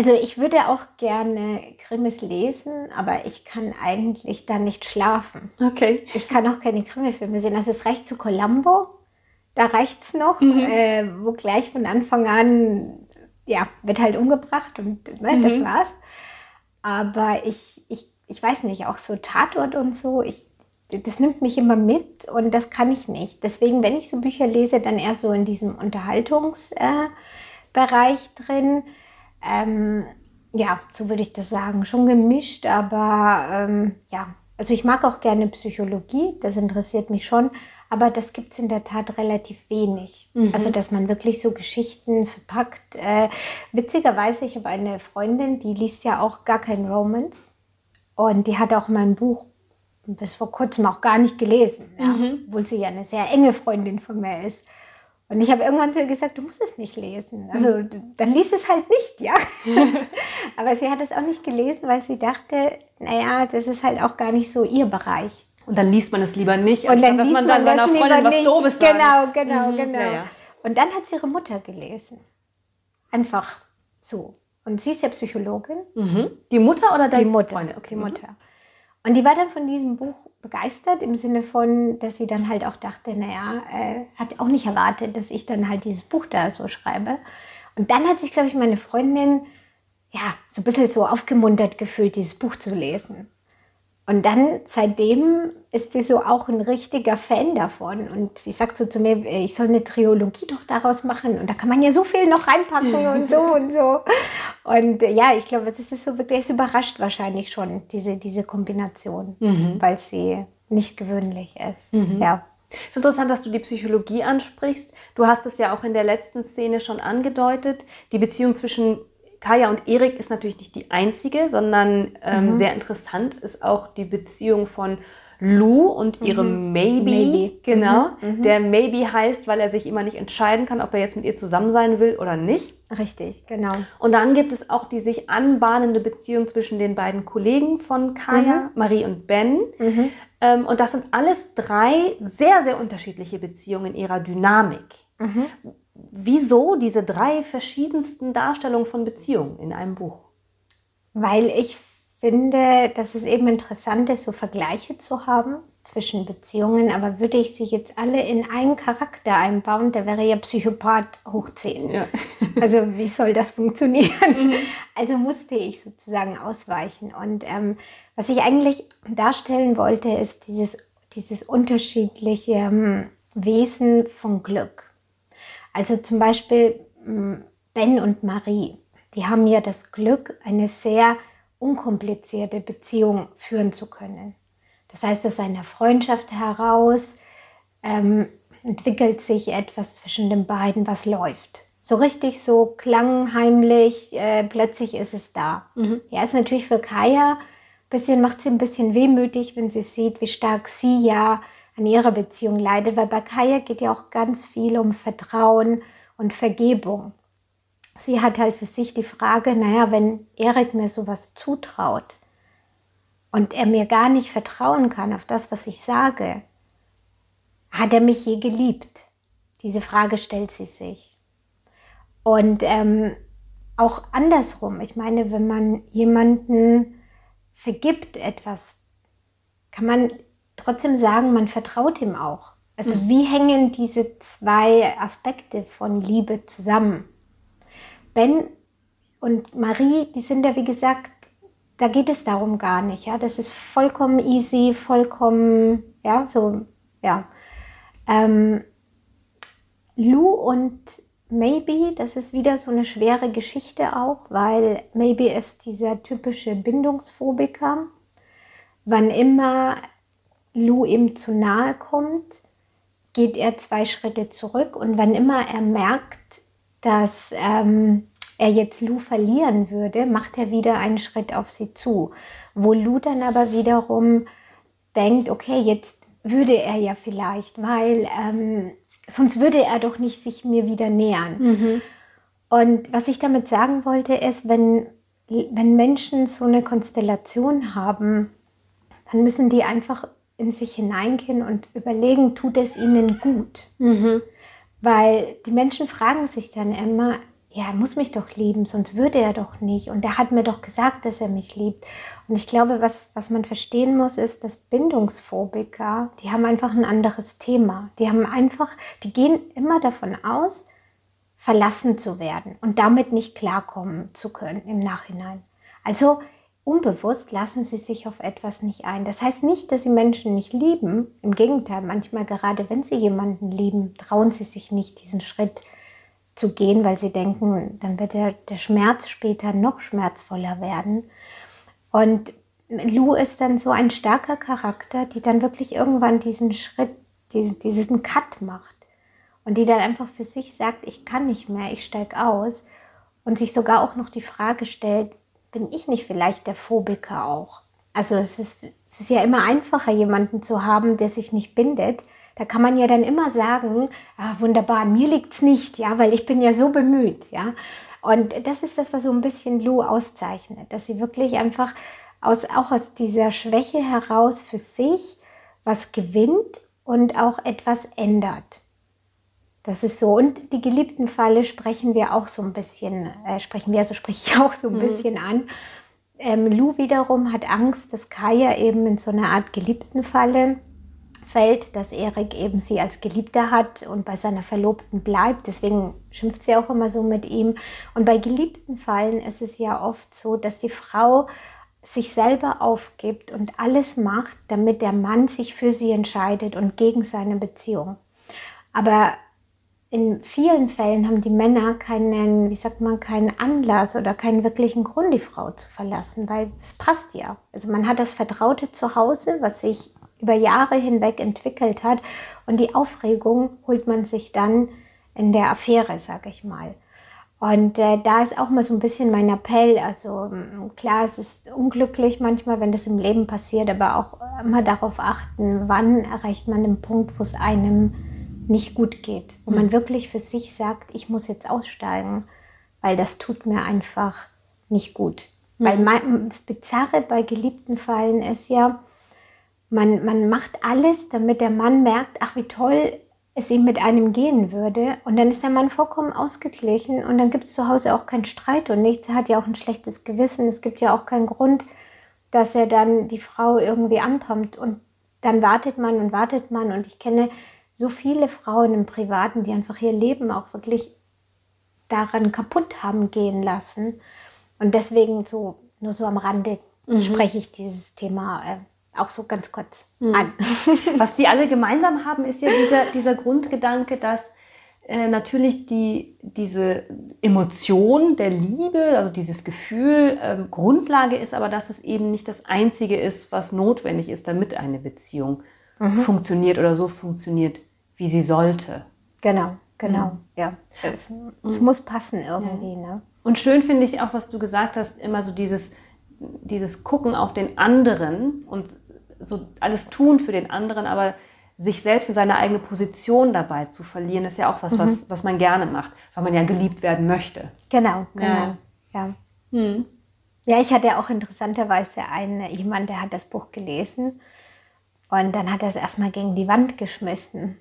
Also ich würde auch gerne Krimis lesen, aber ich kann eigentlich da nicht schlafen. Okay. Ich kann auch keine Krimifilme sehen. Also es reicht zu Columbo, da reicht es noch, äh, wo gleich von Anfang an, ja, wird halt umgebracht und ne, das war's. Aber ich, ich, ich weiß nicht, auch so Tatort und so, ich, das nimmt mich immer mit und das kann ich nicht. Deswegen, wenn ich so Bücher lese, dann eher so in diesem Unterhaltungsbereich äh, drin. Ähm, ja, so würde ich das sagen. Schon gemischt, aber ähm, ja, also ich mag auch gerne Psychologie, das interessiert mich schon, aber das gibt es in der Tat relativ wenig. Also, dass man wirklich so Geschichten verpackt. Äh, witzigerweise, ich habe eine Freundin, die liest ja auch gar kein Romance und die hat auch mein Buch bis vor kurzem auch gar nicht gelesen, ja, obwohl sie ja eine sehr enge Freundin von mir ist. Und ich habe irgendwann zu ihr gesagt, du musst es nicht lesen. Also Mhm. dann liest es halt nicht, ja. Aber sie hat es auch nicht gelesen, weil sie dachte, naja, das ist halt auch gar nicht so ihr Bereich. Und dann liest man es lieber nicht, Und dann dass man dann das seiner Freundin was nicht. Doofes sagt. Genau, genau, Mhm, genau. ja, ja. Und dann hat sie ihre Mutter gelesen. Einfach so. Und sie ist ja Psychologin. Mhm. Die Mutter oder deine Die Mutter. Freundin? Okay. Die mhm. Mutter. Und die war dann von diesem Buch begeistert im Sinne von, dass sie dann halt auch dachte, naja, äh, hat auch nicht erwartet, dass ich dann halt dieses Buch da so schreibe. Und dann hat sich, glaube ich, meine Freundin ja so ein bisschen so aufgemuntert gefühlt, dieses Buch zu lesen. Und dann seitdem ist sie so auch ein richtiger Fan davon. Und sie sagt so zu mir, ich soll eine Trilogie doch daraus machen. Und da kann man ja so viel noch reinpacken und so und so. Und äh, ja, ich glaube, das ist so wirklich, es überrascht wahrscheinlich schon, diese, diese Kombination, weil sie nicht gewöhnlich ist. Ja. Es ist interessant, dass du die Psychologie ansprichst. Du hast es ja auch in der letzten Szene schon angedeutet. Die Beziehung zwischen Kaya und Erik ist natürlich nicht die einzige, sondern ähm, Mhm. sehr interessant ist auch die Beziehung von Lou und ihrem Maybe. Mhm. Maybe. Genau. Mhm, Der Maybe heißt, weil er sich immer nicht entscheiden kann, ob er jetzt mit ihr zusammen sein will oder nicht. Richtig, genau. Und dann gibt es auch die sich anbahnende Beziehung zwischen den beiden Kollegen von Kaya, Marie und Ben. Ähm, und das sind alles drei sehr, sehr unterschiedliche Beziehungen in ihrer Dynamik. Wieso diese drei verschiedensten Darstellungen von Beziehungen in einem Buch? Weil ich finde, dass es eben interessant ist, so Vergleiche zu haben zwischen Beziehungen, aber würde ich sie jetzt alle in einen Charakter einbauen, der wäre ja Psychopath hoch 10. Ja. Also wie soll das funktionieren? Also musste ich sozusagen ausweichen. Und ähm, was ich eigentlich darstellen wollte, ist dieses, dieses unterschiedliche ähm, Wesen von Glück. Also zum Beispiel m, Ben und Marie, die haben ja das Glück, eine sehr unkomplizierte Beziehung führen zu können. Das heißt, aus einer Freundschaft heraus ähm, entwickelt sich etwas zwischen den beiden, was läuft. So richtig so klangheimlich, äh, plötzlich ist es da. Ja, ist natürlich für Kaya bisschen, macht sie ein bisschen wehmütig, wenn sie sieht, wie stark sie ja an ihrer Beziehung leidet, weil bei Kaya geht ja auch ganz viel um Vertrauen und Vergebung. Sie hat halt für sich die Frage, naja, wenn Erik mir sowas zutraut und er mir gar nicht vertrauen kann auf das, was ich sage, hat er mich je geliebt? Diese Frage stellt sie sich. Und ähm, auch andersrum, ich meine, wenn man jemanden vergibt etwas, kann man trotzdem sagen, man vertraut ihm auch. Also wie hängen diese zwei Aspekte von Liebe zusammen? Ben und Marie, die sind ja wie gesagt, da geht es darum gar nicht. Ja, das ist vollkommen easy, vollkommen, ja, so, ja. Ähm, Lou und Maybe, das ist wieder so eine schwere Geschichte auch, weil Maybe ist dieser typische Bindungsphobiker. Wann immer Lou ihm zu nahe kommt, geht er zwei Schritte zurück und wann immer er merkt, dass ähm, er jetzt Lou verlieren würde, macht er wieder einen Schritt auf sie zu. Wo Lou dann aber wiederum denkt, okay, jetzt würde er ja vielleicht, weil ähm, sonst würde er doch nicht sich mir wieder nähern. Und was ich damit sagen wollte, ist, wenn, wenn Menschen so eine Konstellation haben, dann müssen die einfach in sich hineingehen und überlegen, tut es ihnen gut? Weil die Menschen fragen sich dann immer, ja, er muss mich doch lieben, sonst würde er doch nicht. Und er hat mir doch gesagt, dass er mich liebt. Und ich glaube, was, was man verstehen muss, ist, dass Bindungsphobiker, die haben einfach ein anderes Thema. Die haben einfach, die gehen immer davon aus, verlassen zu werden und damit nicht klarkommen zu können im Nachhinein. Also unbewusst lassen sie sich auf etwas nicht ein. Das heißt nicht, dass sie Menschen nicht lieben. Im Gegenteil, manchmal gerade wenn sie jemanden lieben, trauen sie sich nicht diesen Schritt zu gehen, weil sie denken, dann wird der, der Schmerz später noch schmerzvoller werden. Und Lou ist dann so ein starker Charakter, die dann wirklich irgendwann diesen Schritt, diesen, diesen Cut macht. Und die dann einfach für sich sagt, ich kann nicht mehr, ich steige aus. Und sich sogar auch noch die Frage stellt, bin ich nicht vielleicht der Phobiker auch? Also es ist, es ist ja immer einfacher, jemanden zu haben, der sich nicht bindet, Da kann man ja dann immer sagen, ah, wunderbar, mir liegt's nicht, ja, weil ich bin ja so bemüht, ja. Und das ist das, was so ein bisschen Lou auszeichnet, dass sie wirklich einfach aus, auch aus dieser Schwäche heraus für sich was gewinnt und auch etwas ändert. Das ist so. Und die geliebten Falle sprechen wir auch so ein bisschen, äh, sprechen wir, also spreche ich auch so ein mhm. bisschen an. Ähm, Lou wiederum hat Angst, dass Kaya eben in so eine Art geliebten Falle fällt, dass Erik eben sie als Geliebter hat und bei seiner Verlobten bleibt. Deswegen schimpft sie auch immer so mit ihm. Und bei geliebten Fallen ist es ja oft so, dass die Frau sich selber aufgibt und alles macht, damit der Mann sich für sie entscheidet und gegen seine Beziehung. Aber in vielen Fällen haben die Männer keinen, wie sagt man, keinen Anlass oder keinen wirklichen Grund, die Frau zu verlassen, weil es passt ja. Also man hat das Vertraute zu Hause, was sich über Jahre hinweg entwickelt hat und die Aufregung holt man sich dann in der Affäre, sag ich mal. Und äh, da ist auch mal so ein bisschen mein Appell. Also klar, es ist unglücklich manchmal, wenn das im Leben passiert, aber auch immer darauf achten, wann erreicht man den Punkt, wo es einem nicht gut geht. Wo man hm. wirklich für sich sagt, ich muss jetzt aussteigen, weil das tut mir einfach nicht gut. Mhm. Weil mein, das Bizarre bei geliebten Fallen ist ja, man, man macht alles, damit der Mann merkt, ach wie toll es ihm mit einem gehen würde. Und dann ist der Mann vollkommen ausgeglichen und dann gibt es zu Hause auch keinen Streit und nichts. Er hat ja auch ein schlechtes Gewissen. Es gibt ja auch keinen Grund, dass er dann die Frau irgendwie anpumpt. Und dann wartet man und wartet man. Und ich kenne so viele Frauen im Privaten, die einfach ihr Leben auch wirklich daran kaputt haben gehen lassen. Und deswegen so, nur so am Rande mhm. spreche ich dieses Thema äh, auch so ganz kurz mhm. an. Was die alle gemeinsam haben, ist ja dieser, dieser Grundgedanke, dass äh, natürlich die, diese Emotion der Liebe, also dieses Gefühl, äh, Grundlage ist, aber dass es eben nicht das Einzige ist, was notwendig ist, damit eine Beziehung mhm. funktioniert oder so funktioniert, wie sie sollte. Genau, genau, mhm. ja. Es, es, muss passen irgendwie. Ja. Ne? Und schön finde ich auch, was du gesagt hast, immer so dieses, dieses Gucken auf den anderen und so alles tun für den anderen, aber sich selbst in seine eigene Position dabei zu verlieren, ist ja auch was, mhm. was, was man gerne macht, weil man ja geliebt werden möchte. Genau, genau. Ja. Ja, hm. ja ich hatte auch interessanterweise einen, jemand, der hat das Buch gelesen und dann hat er es erstmal gegen die Wand geschmissen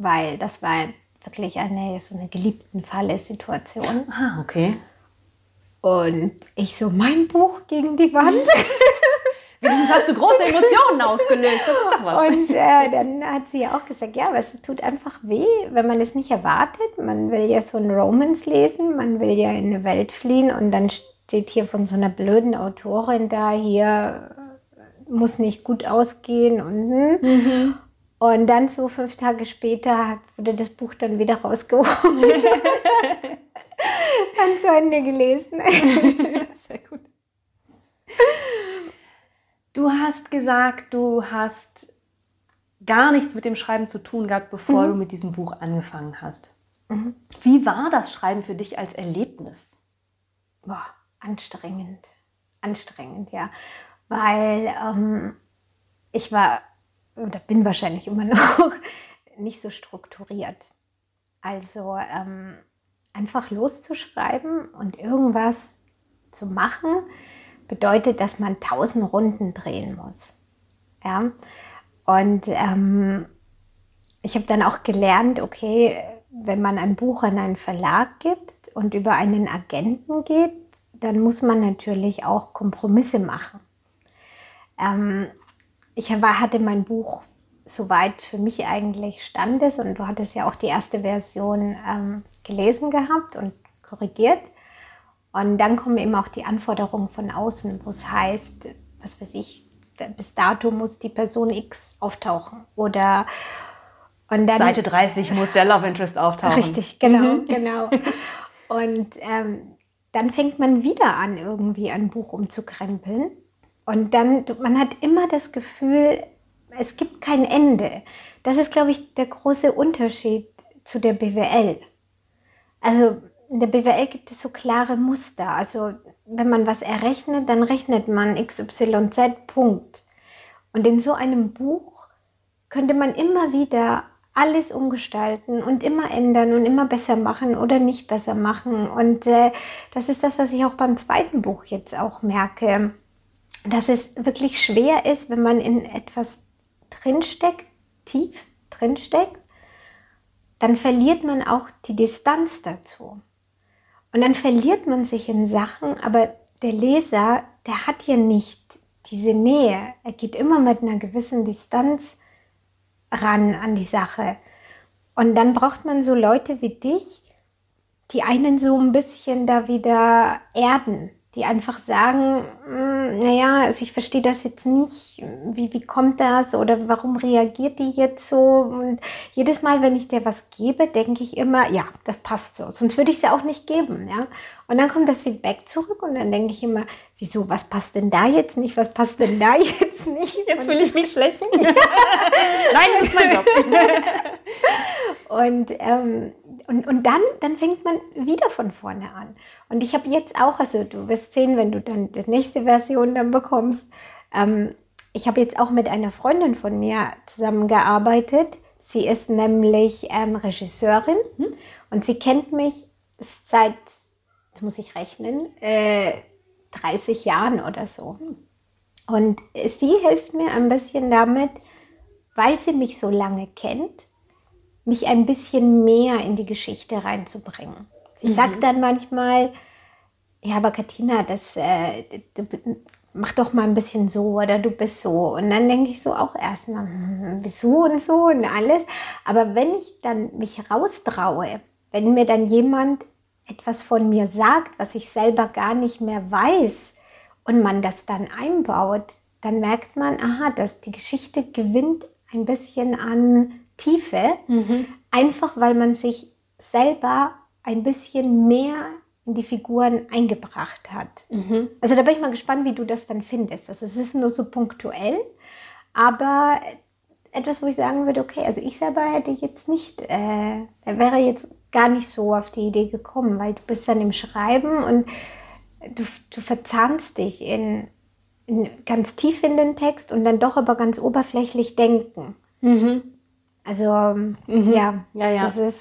weil das war wirklich eine so eine geliebten Falle-Situation. Ah, okay. Und ich so, mein Buch gegen die Wand. Wenigstens hast du große Emotionen ausgelöst. Das ist doch was. Und äh, dann hat sie ja auch gesagt, ja, aber es tut einfach weh, wenn man es nicht erwartet. Man will ja so ein Romance lesen, man will ja in eine Welt fliehen und dann steht hier von so einer blöden Autorin da, hier muss nicht gut ausgehen und hm. mhm. Und dann so fünf Tage später wurde das Buch dann wieder rausgeholt. dann zu Ende gelesen. Sehr gut. Du hast gesagt, du hast gar nichts mit dem Schreiben zu tun gehabt, bevor mhm. du mit diesem Buch angefangen hast. Mhm. Wie war das Schreiben für dich als Erlebnis? Boah, anstrengend. Anstrengend, ja. Weil ähm, ich war oder bin wahrscheinlich immer noch nicht so strukturiert. Also ähm, einfach loszuschreiben und irgendwas zu machen, bedeutet, dass man tausend Runden drehen muss. Ja? Und ähm, ich habe dann auch gelernt, okay, wenn man ein Buch an einen Verlag gibt und über einen Agenten geht, dann muss man natürlich auch Kompromisse machen. Ähm, ich hatte mein Buch soweit für mich eigentlich standes und du hattest ja auch die erste Version ähm, gelesen gehabt und korrigiert. Und dann kommen eben auch die Anforderungen von außen, wo es heißt, was weiß ich, bis dato muss die Person X auftauchen oder und dann, Seite 30 muss der Love Interest auftauchen. Richtig, genau, mhm. genau. Und ähm, dann fängt man wieder an, irgendwie ein Buch umzukrempeln. Und dann, man hat immer das Gefühl, es gibt kein Ende. Das ist, glaube ich, der große Unterschied zu der BWL. Also in der BWL gibt es so klare Muster. Also wenn man was errechnet, dann rechnet man XYZ Punkt. Und in so einem Buch könnte man immer wieder alles umgestalten und immer ändern und immer besser machen oder nicht besser machen. Und äh, das ist das, was ich auch beim zweiten Buch jetzt auch merke, dass es wirklich schwer ist, wenn man in etwas drinsteckt, tief drinsteckt, dann verliert man auch die Distanz dazu. Und dann verliert man sich in Sachen, aber der Leser, der hat ja nicht diese Nähe. Er geht immer mit einer gewissen Distanz ran an die Sache. Und dann braucht man so Leute wie dich, die einen so ein bisschen da wieder erden, die einfach sagen, hm, naja, also ich verstehe das jetzt nicht, wie, wie kommt das oder warum reagiert die jetzt so? Und jedes Mal, wenn ich dir was gebe, denke ich immer, ja, das passt so, sonst würde ich es ja auch nicht geben, ja. Und dann kommt das Feedback zurück und dann denke ich immer, wieso, was passt denn da jetzt nicht, was passt denn da jetzt nicht? Jetzt will ich mich schlecht. Nein, das ist mein Job. und, ähm, und, und dann, dann fängt man wieder von vorne an. Und ich habe jetzt auch, also du wirst sehen, wenn du dann die nächste Version dann bekommst, ähm, ich habe jetzt auch mit einer Freundin von mir zusammengearbeitet. Sie ist nämlich ähm, Regisseurin hm? und sie kennt mich seit, jetzt muss ich rechnen, äh, 30 Jahren oder so. Und sie hilft mir ein bisschen damit, weil sie mich so lange kennt, mich ein bisschen mehr in die Geschichte reinzubringen. Sie mhm. sagt dann manchmal, ja, aber Katina, das, äh, du, mach doch mal ein bisschen so oder du bist so. Und dann denke ich so auch erstmal, hm, wieso und so und alles. Aber wenn ich dann mich raustraue, wenn mir dann jemand etwas von mir sagt, was ich selber gar nicht mehr weiß und man das dann einbaut, dann merkt man, aha, dass die Geschichte gewinnt ein bisschen an Tiefe, mhm. einfach weil man sich selber ein bisschen mehr in die Figuren eingebracht hat. Mhm. Also da bin ich mal gespannt, wie du das dann findest. Also es ist nur so punktuell, aber etwas, wo ich sagen würde, okay, also ich selber hätte jetzt nicht, äh, wäre jetzt gar nicht so auf die Idee gekommen, weil du bist dann im Schreiben und du, du verzahnst dich in, in ganz tief in den Text und dann doch aber ganz oberflächlich denken. Mhm. Also mhm. Ja, ja, ja, das ist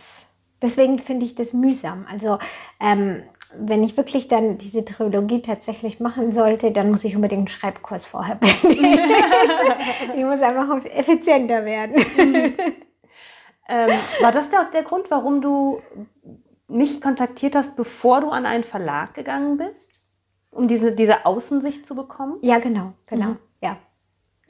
deswegen finde ich das mühsam. Also ähm, wenn ich wirklich dann diese Trilogie tatsächlich machen sollte, dann muss ich unbedingt einen Schreibkurs vorher belegen. ich muss einfach effizienter werden. Mhm. Ähm, war das der, der Grund, warum du mich kontaktiert hast, bevor du an einen Verlag gegangen bist? Um diese, diese Außensicht zu bekommen? Ja, genau, genau. Mhm. Ja.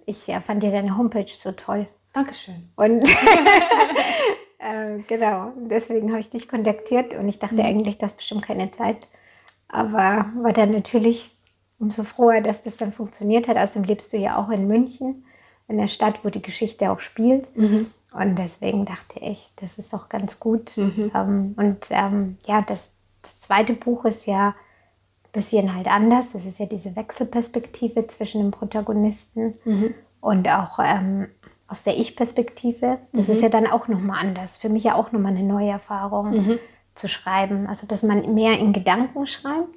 Ich ja, fand ja deine Homepage so toll. Dankeschön. Und äh, genau, deswegen habe ich dich kontaktiert und ich dachte mhm. eigentlich, das bestimmt keine Zeit. Aber war dann natürlich umso froher, dass das dann funktioniert hat. Außerdem lebst du ja auch in München, in der Stadt, wo die Geschichte auch spielt. Mhm. Und deswegen dachte ich, das ist doch ganz gut. Mhm. Ähm, und ähm, ja, das, das zweite Buch ist ja ein bisschen halt anders. Das ist ja diese Wechselperspektive zwischen den Protagonisten mhm. und auch ähm, aus der Ich-Perspektive. Das mhm. ist ja dann auch nochmal anders. Für mich ja auch nochmal eine neue Erfahrung mhm. zu schreiben. Also, dass man mehr in Gedanken schreibt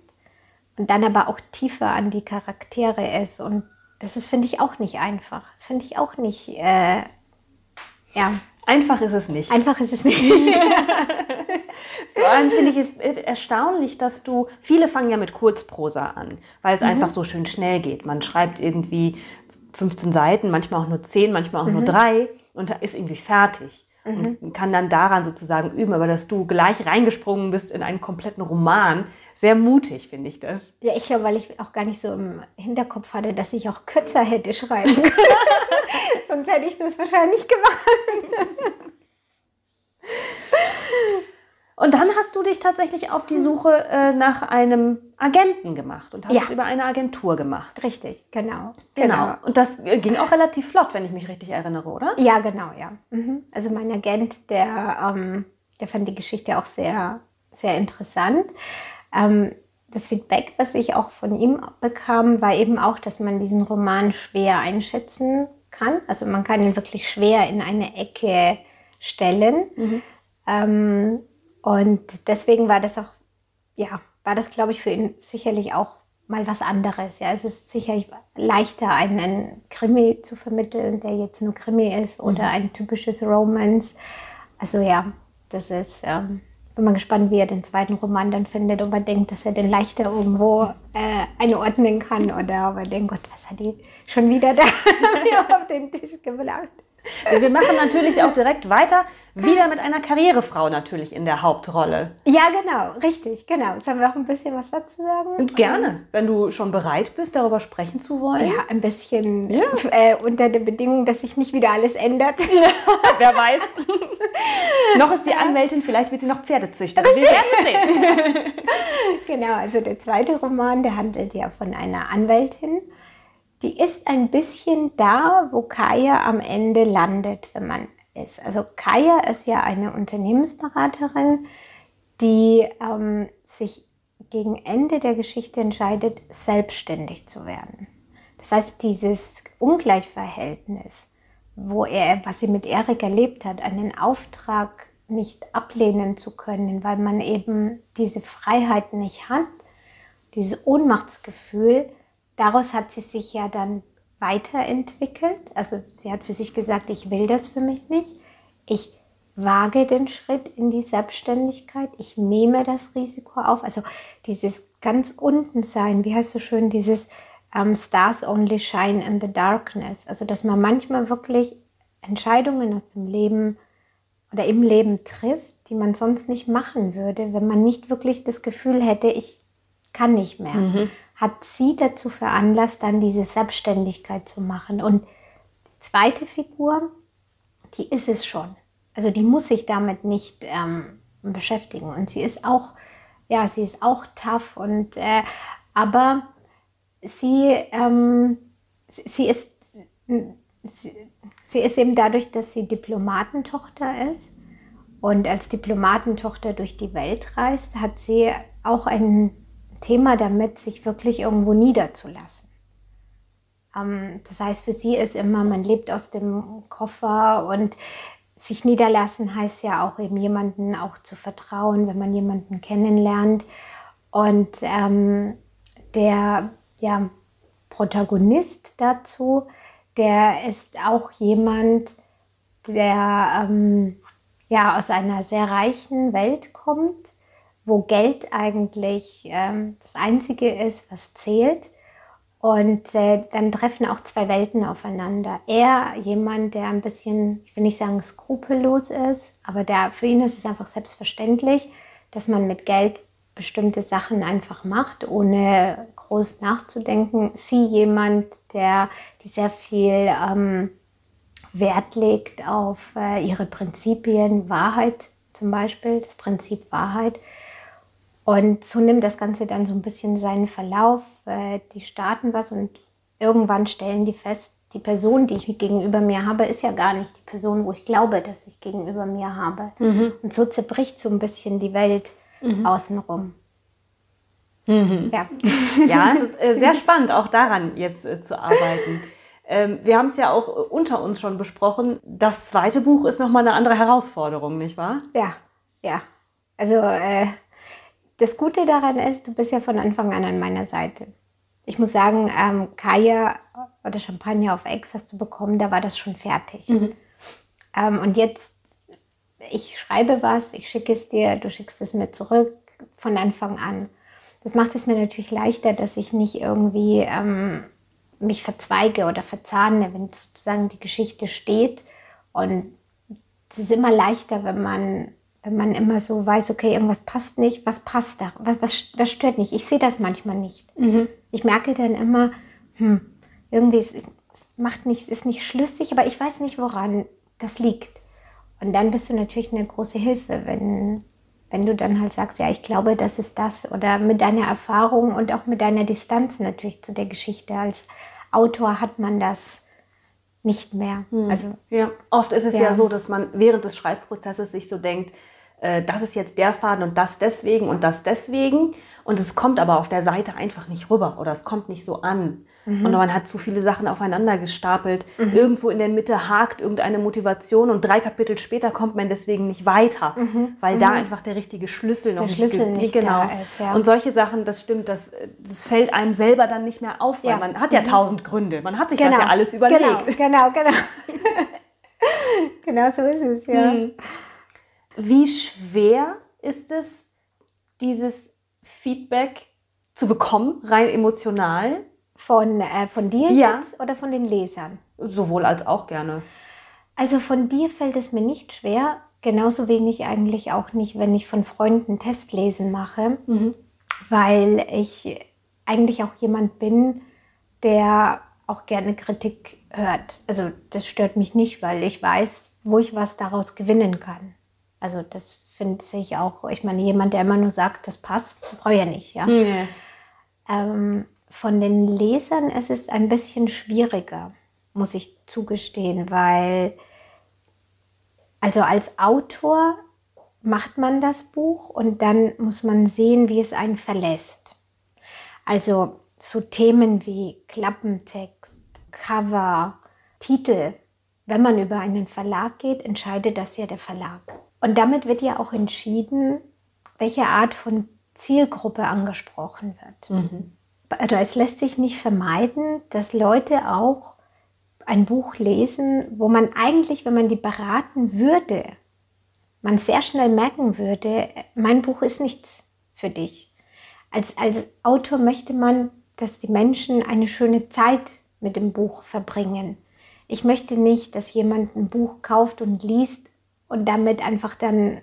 und dann aber auch tiefer an die Charaktere ist. Und das ist, finde ich, auch nicht einfach. Das finde ich auch nicht äh, ja. Einfach ist es nicht. Einfach ist es nicht. Vor allem finde ich es erstaunlich, dass du, viele fangen ja mit Kurzprosa an, weil es mhm. einfach so schön schnell geht. Man schreibt irgendwie 15 Seiten, manchmal auch nur 10, manchmal auch mhm. nur 3 und ist irgendwie fertig. Mhm. Und kann dann daran sozusagen üben, aber dass du gleich reingesprungen bist in einen kompletten Roman, sehr mutig, finde ich das. Ja, ich glaube, weil ich auch gar nicht so im Hinterkopf hatte, dass ich auch kürzer hätte schreiben können. Sonst hätte ich das wahrscheinlich gemacht. Und dann hast du dich tatsächlich auf die Suche äh, nach einem Agenten gemacht und hast ja. es über eine Agentur gemacht. Richtig, genau. Genau. genau. Und das äh, ging auch relativ flott, wenn ich mich richtig erinnere, oder? Ja, genau, ja. Mhm. Also mein Agent, der, ähm, der fand die Geschichte auch sehr, sehr interessant. Ähm, das Feedback, das ich auch von ihm bekam, war eben auch, dass man diesen Roman schwer einschätzen kann. Also man kann ihn wirklich schwer in eine Ecke stellen. Mhm. Ähm, und deswegen war das auch, ja, war das, glaube ich, für ihn sicherlich auch mal was anderes. Ja, es ist sicherlich leichter, einen Krimi zu vermitteln, der jetzt nur Krimi ist oder ein typisches Romance. Also ja, das ist, ähm, bin mal gespannt, wie er den zweiten Roman dann findet, ob er denkt, dass er den leichter irgendwo äh, einordnen kann oder ob er denkt, Gott, was hat die schon wieder da auf den Tisch gebracht. Wir machen natürlich auch direkt weiter, wieder mit einer Karrierefrau natürlich in der Hauptrolle. Ja, genau, richtig, genau. Sollen wir auch ein bisschen was dazu sagen? Und gerne, wenn du schon bereit bist, darüber sprechen zu wollen. Ja, ein bisschen ja. Äh, unter der Bedingung, dass sich nicht wieder alles ändert. Wer weiß. noch ist die Anwältin, vielleicht wird sie noch Pferdezüchterin. Wir werden sehen. genau, also der zweite Roman, der handelt ja von einer Anwältin die ist ein bisschen da, wo Kaya am Ende landet, wenn man ist. Also Kaya ist ja eine Unternehmensberaterin, die ähm, sich gegen Ende der Geschichte entscheidet, selbstständig zu werden. Das heißt, dieses Ungleichverhältnis, wo er, was sie mit Erik erlebt hat, einen Auftrag nicht ablehnen zu können, weil man eben diese Freiheit nicht hat, dieses Ohnmachtsgefühl, daraus hat sie sich ja dann weiterentwickelt. Also sie hat für sich gesagt, ich will das für mich nicht. Ich wage den Schritt in die Selbstständigkeit. Ich nehme das Risiko auf. Also dieses ganz unten sein, wie heißt so schön, dieses ähm, Stars only shine in the darkness. Also dass man manchmal wirklich Entscheidungen aus dem Leben oder im Leben trifft, die man sonst nicht machen würde, wenn man nicht wirklich das Gefühl hätte, ich kann nicht mehr. Mhm hat sie dazu veranlasst, dann diese Selbstständigkeit zu machen. Und die zweite Figur, die ist es schon. Also die muss sich damit nicht ähm, beschäftigen. Und sie ist auch, ja, sie ist auch tough und äh, aber sie, ähm, sie ist sie, sie ist eben dadurch, dass sie Diplomatentochter ist und als Diplomatentochter durch die Welt reist, hat sie auch einen Thema damit, sich wirklich irgendwo niederzulassen. Ähm, das heißt, für sie ist immer, man lebt aus dem Koffer und sich niederlassen heißt ja auch eben jemanden auch zu vertrauen, wenn man jemanden kennenlernt. Und ähm, der ja, Protagonist dazu, der ist auch jemand, der ähm, ja aus einer sehr reichen Welt kommt wo Geld eigentlich ähm, das Einzige ist, was zählt. Und äh, dann treffen auch zwei Welten aufeinander. Er, jemand, der ein bisschen, ich will nicht sagen skrupellos ist, aber der, für ihn ist es einfach selbstverständlich, dass man mit Geld bestimmte Sachen einfach macht, ohne groß nachzudenken. Sie jemand, der die sehr viel ähm, Wert legt auf äh, ihre Prinzipien, Wahrheit zum Beispiel, das Prinzip Wahrheit und so nimmt das Ganze dann so ein bisschen seinen Verlauf. Äh, die starten was und irgendwann stellen die fest, die Person, die ich gegenüber mir habe, ist ja gar nicht die Person, wo ich glaube, dass ich gegenüber mir habe. Mhm. Und so zerbricht so ein bisschen die Welt mhm. außenrum. Mhm. Ja. ja, es ist äh, sehr spannend, auch daran jetzt äh, zu arbeiten. Ähm, wir haben es ja auch unter uns schon besprochen. Das zweite Buch ist nochmal eine andere Herausforderung, nicht wahr? Ja, ja. Also äh, das Gute daran ist, du bist ja von Anfang an an meiner Seite. Ich muss sagen, ähm, Kaya oder Champagner auf Ex hast du bekommen, da war das schon fertig. Mhm. Ähm, und jetzt, ich schreibe was, ich schicke es dir, du schickst es mir zurück von Anfang an. Das macht es mir natürlich leichter, dass ich nicht irgendwie ähm, mich verzweige oder verzahne, wenn sozusagen die Geschichte steht. Und es ist immer leichter, wenn man wenn man immer so weiß, okay, irgendwas passt nicht, was passt da, was, was, was stört nicht. Ich sehe das manchmal nicht. Mhm. Ich merke dann immer, hm, irgendwie es macht nichts, ist nicht schlüssig, aber ich weiß nicht, woran das liegt. Und dann bist du natürlich eine große Hilfe, wenn, wenn du dann halt sagst, ja, ich glaube, das ist das. Oder mit deiner Erfahrung und auch mit deiner Distanz natürlich zu der Geschichte. Als Autor hat man das nicht mehr. Mhm. Also ja, oft ist es ja. ja so, dass man während des Schreibprozesses sich so denkt, äh, das ist jetzt der Faden und das deswegen und das deswegen. Und es kommt aber auf der Seite einfach nicht rüber oder es kommt nicht so an. Mhm. Und man hat zu viele Sachen aufeinander gestapelt. Mhm. Irgendwo in der Mitte hakt irgendeine Motivation und drei Kapitel später kommt man deswegen nicht weiter, mhm. weil da mhm. einfach der richtige Schlüssel noch der nicht, Schlüssel nicht genau. Ist, ja. Und solche Sachen, das stimmt, das, das fällt einem selber dann nicht mehr auf, weil ja. man hat ja mhm. tausend Gründe. Man hat sich genau. das ja alles überlegt. Genau, genau, genau. genau so ist es, ja. Wie schwer ist es, dieses Feedback zu bekommen, rein emotional? Von, äh, von dir ja. jetzt oder von den Lesern? Sowohl als auch gerne. Also von dir fällt es mir nicht schwer, genauso wenig eigentlich auch nicht, wenn ich von Freunden Testlesen mache, mhm. weil ich eigentlich auch jemand bin, der auch gerne Kritik hört. Also das stört mich nicht, weil ich weiß, wo ich was daraus gewinnen kann. Also das finde ich auch, ich meine, jemand, der immer nur sagt, das passt, brauche ja nicht, ja. Nee. Ähm, von den Lesern ist es ein bisschen schwieriger, muss ich zugestehen, weil also als Autor macht man das Buch und dann muss man sehen, wie es einen verlässt. Also zu Themen wie Klappentext, Cover, Titel. Wenn man über einen Verlag geht, entscheidet das ja der Verlag. Und damit wird ja auch entschieden, welche Art von Zielgruppe angesprochen wird. Mhm also es lässt sich nicht vermeiden, dass Leute auch ein Buch lesen, wo man eigentlich, wenn man die beraten würde, man sehr schnell merken würde, mein Buch ist nichts für dich. Als, als Autor möchte man, dass die Menschen eine schöne Zeit mit dem Buch verbringen. Ich möchte nicht, dass jemand ein Buch kauft und liest und damit einfach dann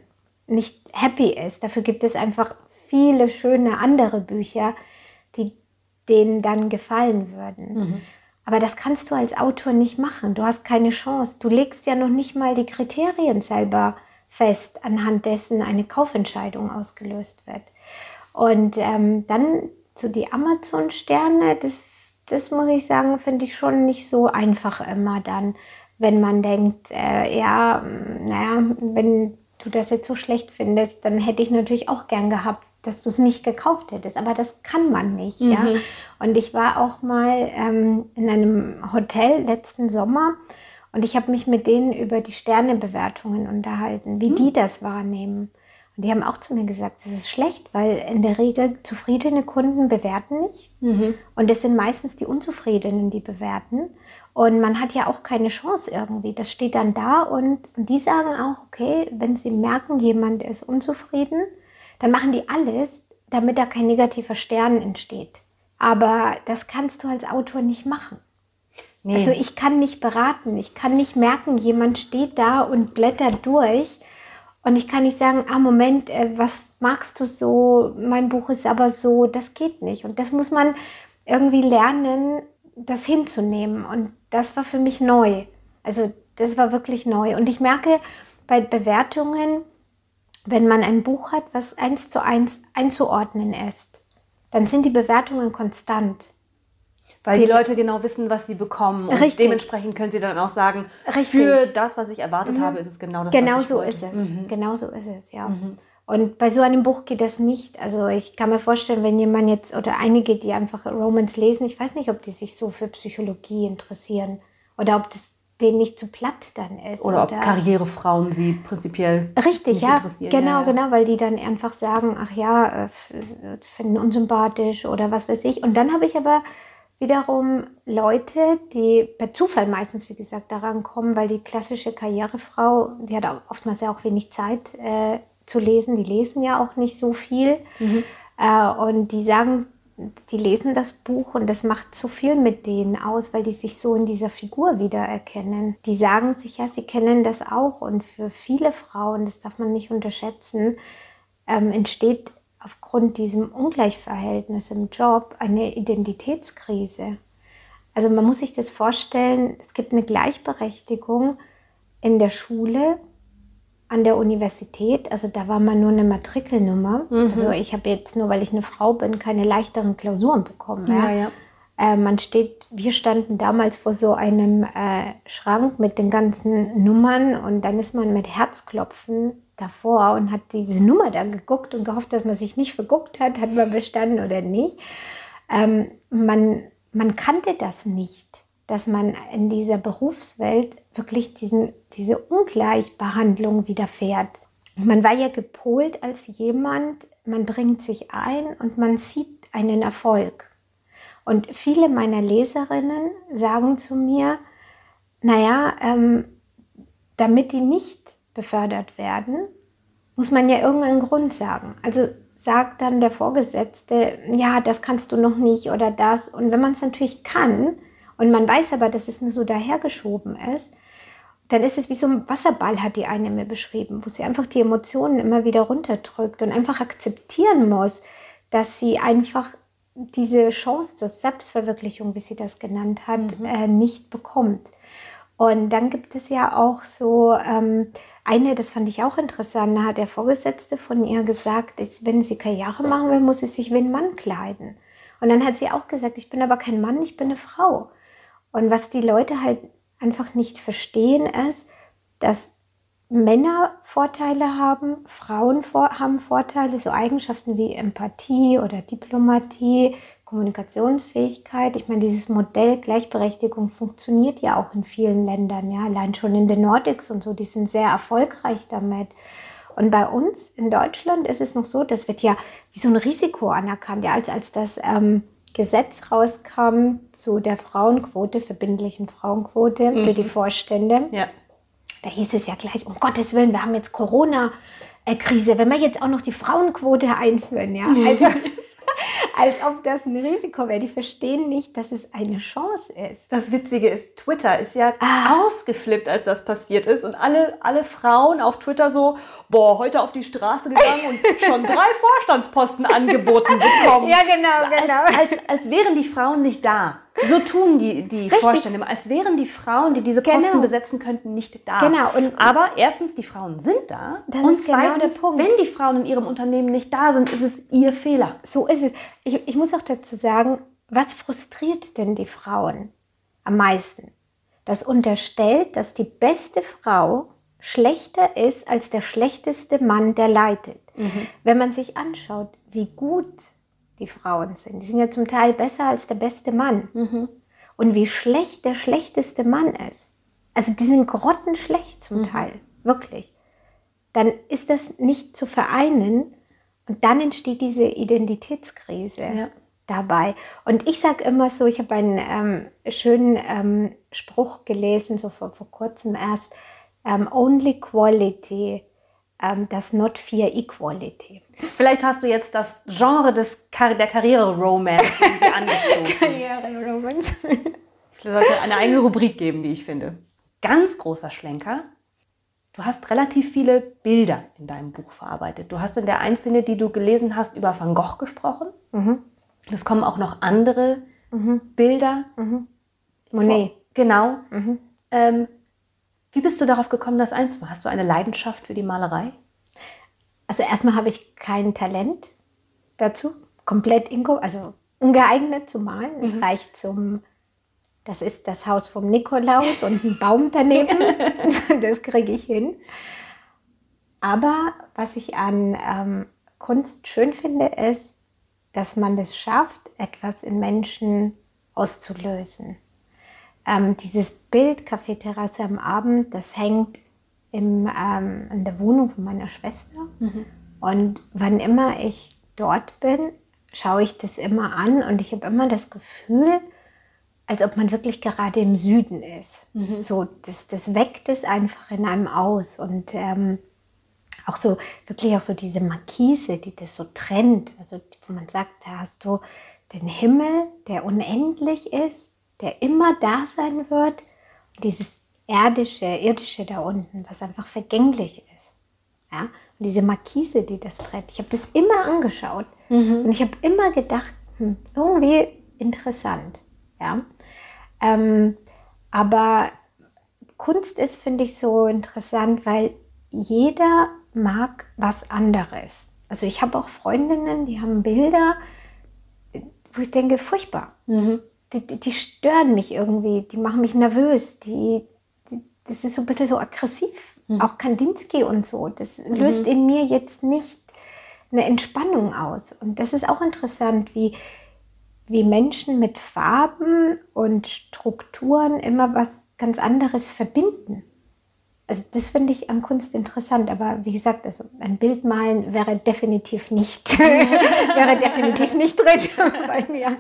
nicht happy ist. Dafür gibt es einfach viele schöne andere Bücher, die denen dann gefallen würden. Mhm. Aber das kannst du als Autor nicht machen. Du hast keine Chance. Du legst ja noch nicht mal die Kriterien selber fest, anhand dessen eine Kaufentscheidung ausgelöst wird. Und ähm, dann zu die Amazon-Sterne, das, das muss ich sagen, finde ich schon nicht so einfach immer dann, wenn man denkt, äh, ja, naja, wenn du das jetzt so schlecht findest, dann hätte ich natürlich auch gern gehabt, dass du es nicht gekauft hättest. Aber das kann man nicht. Mhm. Ja? Und ich war auch mal ähm, in einem Hotel letzten Sommer und ich habe mich mit denen über die Sternebewertungen unterhalten, wie mhm. die das wahrnehmen. Und die haben auch zu mir gesagt, das ist schlecht, weil in der Regel zufriedene Kunden bewerten nicht. Mhm. Und es sind meistens die Unzufriedenen, die bewerten. Und man hat ja auch keine Chance irgendwie. Das steht dann da und, und die sagen auch, okay, wenn sie merken, jemand ist unzufrieden, dann machen die alles, damit da kein negativer Stern entsteht. Aber das kannst du als Autor nicht machen. Nee. Also ich kann nicht beraten, ich kann nicht merken, jemand steht da und blättert durch und ich kann nicht sagen, ah Moment, äh, was magst du so, mein Buch ist aber so, das geht nicht. Und das muss man irgendwie lernen, das hinzunehmen. Und das war für mich neu. Also das war wirklich neu. Und ich merke bei Bewertungen, wenn man ein Buch hat, was eins zu eins einzuordnen ist, dann sind die Bewertungen konstant. Weil die, die Leute genau wissen, was sie bekommen. Und richtig. dementsprechend können sie dann auch sagen, richtig. für das, was ich erwartet mhm. habe, ist es genau das, genau was ich so wollte. ist es. Mhm. Genau so ist es, ja. Mhm. Und bei so einem Buch geht das nicht. Also ich kann mir vorstellen, wenn jemand jetzt oder einige, die einfach Romans lesen, ich weiß nicht, ob die sich so für Psychologie interessieren oder ob das denen nicht zu platt dann ist. Oder, oder ob Karrierefrauen sie prinzipiell Richtig, nicht ja, interessieren. Genau, ja, ja. genau, weil die dann einfach sagen, ach ja, äh, finden unsympathisch oder was weiß ich. Und dann habe ich aber wiederum Leute, die per Zufall meistens, wie gesagt, daran kommen, weil die klassische Karrierefrau, die hat oftmals ja auch wenig Zeit äh, zu lesen, die lesen ja auch nicht so viel. Mhm. Äh, und die sagen die lesen das Buch und das macht so viel mit denen aus, weil die sich so in dieser Figur wiedererkennen. Die sagen sich ja, sie kennen das auch und für viele Frauen, das darf man nicht unterschätzen, ähm, entsteht aufgrund diesem Ungleichverhältnis im Job eine Identitätskrise. Also man muss sich das vorstellen, es gibt eine Gleichberechtigung in der Schule an der Universität, also da war man nur eine Matrikelnummer. Mhm. Also ich habe jetzt nur, weil ich eine Frau bin, keine leichteren Klausuren bekommen. Ja, ja. Äh, man steht, wir standen damals vor so einem äh, Schrank mit den ganzen Nummern und dann ist man mit Herzklopfen davor und hat diese Nummer dann geguckt und gehofft, dass man sich nicht verguckt hat, hat man bestanden oder nicht. Ähm, man, man kannte das nicht, dass man in dieser Berufswelt wirklich diesen, diese Ungleichbehandlung widerfährt. Man war ja gepolt als jemand, man bringt sich ein und man sieht einen Erfolg. Und viele meiner Leserinnen sagen zu mir, naja, ähm, damit die nicht befördert werden, muss man ja irgendeinen Grund sagen. Also sagt dann der Vorgesetzte, ja, das kannst du noch nicht oder das. Und wenn man es natürlich kann und man weiß aber, dass es nur so dahergeschoben ist, dann ist es wie so ein Wasserball, hat die eine mir beschrieben, wo sie einfach die Emotionen immer wieder runterdrückt und einfach akzeptieren muss, dass sie einfach diese Chance zur Selbstverwirklichung, wie sie das genannt hat, mhm. äh, nicht bekommt. Und dann gibt es ja auch so ähm, eine, das fand ich auch interessant, da hat der Vorgesetzte von ihr gesagt, ist, wenn sie Karriere machen will, muss sie sich wie ein Mann kleiden. Und dann hat sie auch gesagt, ich bin aber kein Mann, ich bin eine Frau. Und was die Leute halt einfach nicht verstehen, ist, dass Männer Vorteile haben, Frauen vor, haben Vorteile, so Eigenschaften wie Empathie oder Diplomatie, Kommunikationsfähigkeit. Ich meine, dieses Modell Gleichberechtigung funktioniert ja auch in vielen Ländern, ja, allein schon in den Nordics und so, die sind sehr erfolgreich damit. Und bei uns in Deutschland ist es noch so, das wird ja wie so ein Risiko anerkannt, ja, als, als das ähm, Gesetz rauskam zu der Frauenquote, verbindlichen Frauenquote mhm. für die Vorstände. Ja da hieß es ja gleich, um Gottes Willen, wir haben jetzt Corona-Krise, wenn wir jetzt auch noch die Frauenquote einführen, ja. Also, als ob das ein Risiko wäre. Die verstehen nicht, dass es eine Chance ist. Das Witzige ist, Twitter ist ja ah. ausgeflippt, als das passiert ist. Und alle, alle Frauen auf Twitter so, boah, heute auf die Straße gegangen und schon drei Vorstandsposten angeboten bekommen. Ja, genau, genau. Als, als, als wären die Frauen nicht da. So tun die, die Vorstände, als wären die Frauen, die diese Posten genau. besetzen könnten, nicht da. Genau. Und Aber erstens, die Frauen sind da. Das und ist genau der Punkt. wenn die Frauen in ihrem Unternehmen nicht da sind, ist es ihr Fehler. So ist es. Ich, ich muss auch dazu sagen, was frustriert denn die Frauen am meisten? Das unterstellt, dass die beste Frau schlechter ist als der schlechteste Mann, der leitet. Mhm. Wenn man sich anschaut, wie gut die Frauen sind. Die sind ja zum Teil besser als der beste Mann. Mhm. Und wie schlecht der schlechteste Mann ist. Also die sind grottenschlecht zum mhm. Teil, wirklich. Dann ist das nicht zu vereinen und dann entsteht diese Identitätskrise ja. dabei. Und ich sage immer so, ich habe einen ähm, schönen ähm, Spruch gelesen, so vor, vor kurzem erst, ähm, Only Quality ähm, das Not Fear Equality. Vielleicht hast du jetzt das Genre des Kar der Karriere-Romance angestoßen. Karriere-Romance. Es sollte eine eigene Rubrik geben, wie ich finde. Ganz großer Schlenker. Du hast relativ viele Bilder in deinem Buch verarbeitet. Du hast in der Einzelne, die du gelesen hast, über Van Gogh gesprochen. Mhm. Es kommen auch noch andere mhm. Bilder. Mhm. Monet. Vor, genau. Mhm. Ähm, wie bist du darauf gekommen, das einzumachen? Hast du eine Leidenschaft für die Malerei? Also erstmal habe ich kein Talent dazu, komplett inko, also ungeeignet zu malen. Es mhm. reicht zum, das ist das Haus vom Nikolaus und ein Baum daneben. das kriege ich hin. Aber was ich an ähm, Kunst schön finde, ist, dass man es schafft, etwas in Menschen auszulösen. Ähm, dieses Bild Kaffeeterrasse am Abend, das hängt im, ähm, in der Wohnung von meiner Schwester. Mhm. Und wann immer ich dort bin, schaue ich das immer an und ich habe immer das Gefühl, als ob man wirklich gerade im Süden ist. Mhm. So, das, das weckt es einfach in einem aus. Und ähm, auch so, wirklich auch so diese Markise, die das so trennt. Also, wo man sagt, da hast du den Himmel, der unendlich ist der immer da sein wird. Und dieses erdische, irdische da unten, was einfach vergänglich ist. Ja? Und diese Markise, die das trennt. Ich habe das immer angeschaut mhm. und ich habe immer gedacht, hm, irgendwie interessant. Ja? Ähm, aber Kunst ist, finde ich, so interessant, weil jeder mag was anderes. Also ich habe auch Freundinnen, die haben Bilder, wo ich denke, furchtbar. Mhm die, die, die, stören mich irgendwie, die machen mich nervös, die, das ist so ein bisschen so aggressiv Mhm. Auch Kandinsky und so. Das löst in mir jetzt nicht eine Entspannung aus. Und das ist auch interessant, wie, wie Menschen mit Farben und Strukturen immer was ganz anderes verbinden. Also das finde ich an Kunst interessant, aber wie gesagt, also ein Bild malen wäre definitiv nicht, wäre definitiv nicht drin bei mir.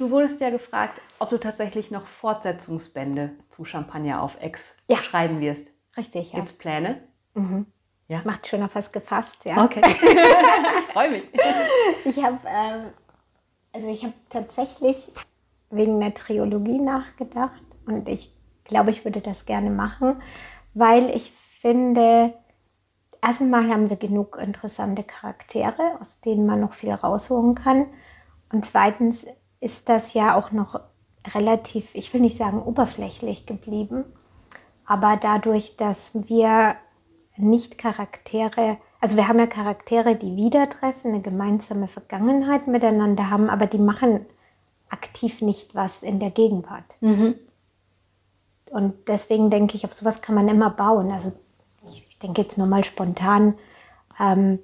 Du wurdest ja gefragt, ob du tatsächlich noch Fortsetzungsbände zu Champagner auf Ex Ja. schreiben wirst. Richtig, ja. Gibt es Pläne? Mhm. Ja. Macht schon auf was gefasst, ja. Okay. ich freue mich. Ich habe ähm, also ich habe tatsächlich wegen einer Trilogie nachgedacht und ich glaube, ich würde das gerne machen, weil ich finde, erstens mal haben wir genug interessante Charaktere, aus denen man noch viel rausholen kann. Und zweitens ist das ja auch noch relativ, ich will nicht sagen oberflächlich geblieben, aber dadurch, dass wir nicht Charaktere, also wir haben ja Charaktere, die wieder treffen, eine gemeinsame Vergangenheit miteinander haben, aber die machen aktiv nicht was in der Gegenwart. Und deswegen denke ich, auf sowas kann man immer bauen. Also ich, ich denke jetzt nur mal spontan, ähm,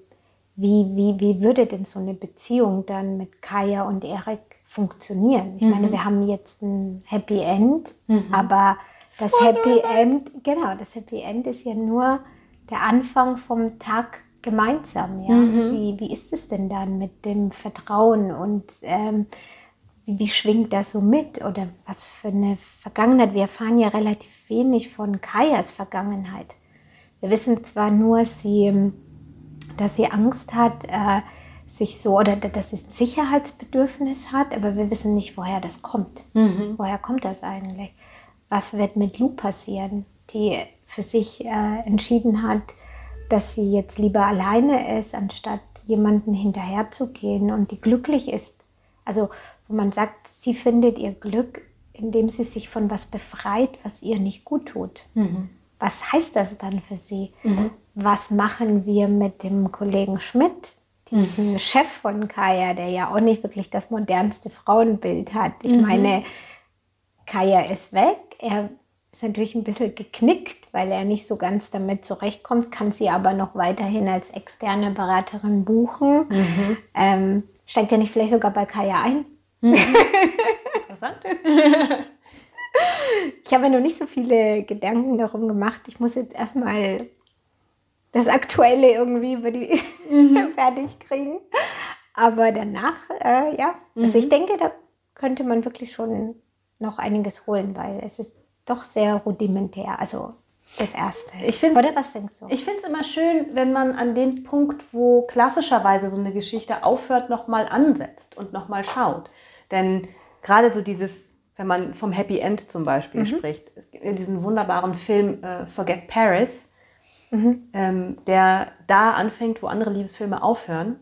wie, wie, wie würde denn so eine Beziehung dann mit Kaya und Erik funktionieren? Ich meine, wir haben jetzt ein Happy End, aber das Happy End, genau, das Happy End ist ja nur der Anfang vom Tag gemeinsam. Ja? Wie, wie ist es denn dann mit dem Vertrauen und ähm, wie, wie schwingt das so mit oder was für eine Vergangenheit? Wir erfahren ja relativ wenig von Kajas Vergangenheit. Wir wissen zwar nur, sie, dass sie Angst hat, äh, sich so oder dass sie ein Sicherheitsbedürfnis hat, aber wir wissen nicht, woher das kommt. Woher kommt das eigentlich? Was wird mit Lou passieren, die für sich äh, entschieden hat, dass sie jetzt lieber alleine ist, anstatt jemanden hinterherzugehen und die glücklich ist. Also wo man sagt, sie findet ihr Glück, indem sie sich von was befreit, was ihr nicht gut tut. Was heißt das dann für sie? Was machen wir mit dem Kollegen Schmidt, diesen Chef von Kaya, der ja auch nicht wirklich das modernste Frauenbild hat? Ich meine, Kaya ist weg. Er ist natürlich ein bisschen geknickt, weil er nicht so ganz damit zurechtkommt, kann sie aber noch weiterhin als externe Beraterin buchen. Ähm, steigt er nicht vielleicht sogar bei Kaya ein? Interessant. Ich habe mir noch nicht so viele Gedanken darum gemacht. Ich muss jetzt erstmal das Aktuelle irgendwie über die fertig kriegen. Aber danach, äh, ja. Also ich denke, da könnte man wirklich schon noch einiges holen, weil es ist doch sehr rudimentär. Also das Erste. Ich find's- Oder was denkst du? Ich finde es immer schön, wenn man an den Punkt, wo klassischerweise so eine Geschichte aufhört, nochmal ansetzt und nochmal schaut. Denn gerade so dieses, wenn man vom Happy End zum Beispiel spricht, es gibt in diesem wunderbaren Film äh, Forget Paris, ähm, der da anfängt, wo andere Liebesfilme aufhören.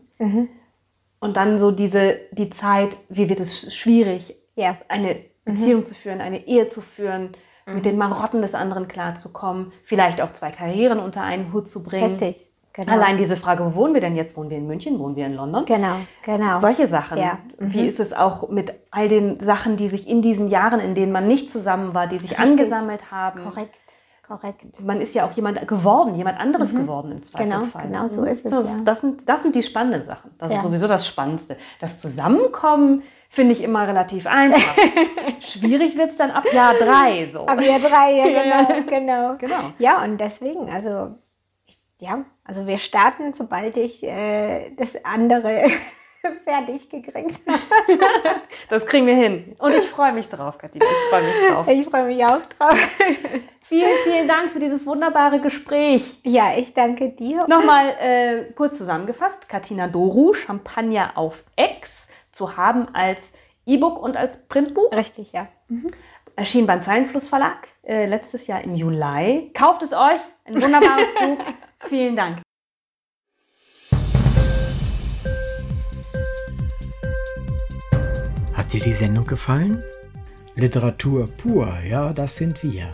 Und dann so diese, die Zeit, wie wird es schwierig, Ja. eine Beziehung zu führen, eine Ehe zu führen, mit den Marotten des anderen klarzukommen, vielleicht auch zwei Karrieren unter einen Hut zu bringen. Richtig. Genau. Allein diese Frage, wo wohnen wir denn jetzt? Wohnen wir in München? Wohnen wir in London? Genau, genau. Solche Sachen. Ja. Mhm. Wie ist es auch mit all den Sachen, die sich in diesen Jahren, in denen man nicht zusammen war, die sich Richtig. angesammelt haben? Korrekt, korrekt. Man ist ja auch jemand geworden, jemand anderes geworden im Zweifelsfall. Mhm. genau so ist es, Das, ja. das, sind, das sind die spannenden Sachen. Das Ja. ist sowieso das Spannendste. Das Zusammenkommen finde ich immer relativ einfach. Schwierig wird es dann ab Jahr drei so. Aber wir drei, ja, genau, genau. Genau. Ja, und deswegen, also, ja, also wir starten, sobald ich äh, das andere fertig gekriegt habe. Das kriegen wir hin. Und ich freue mich drauf, Katina. Ich freue mich drauf. Ich freue mich auch drauf. Vielen, vielen Dank für dieses wunderbare Gespräch. Ja, ich danke dir. Nochmal äh, kurz zusammengefasst: Katina Doru, Champagner auf Ex, zu haben als E-Book und als Printbuch. Richtig, ja. Erschien beim Zeilenfluss Verlag äh, letztes Jahr im Juli. Kauft es euch, ein wunderbares Buch. Vielen Dank. Hat dir die Sendung gefallen? Literatur pur, ja, das sind wir.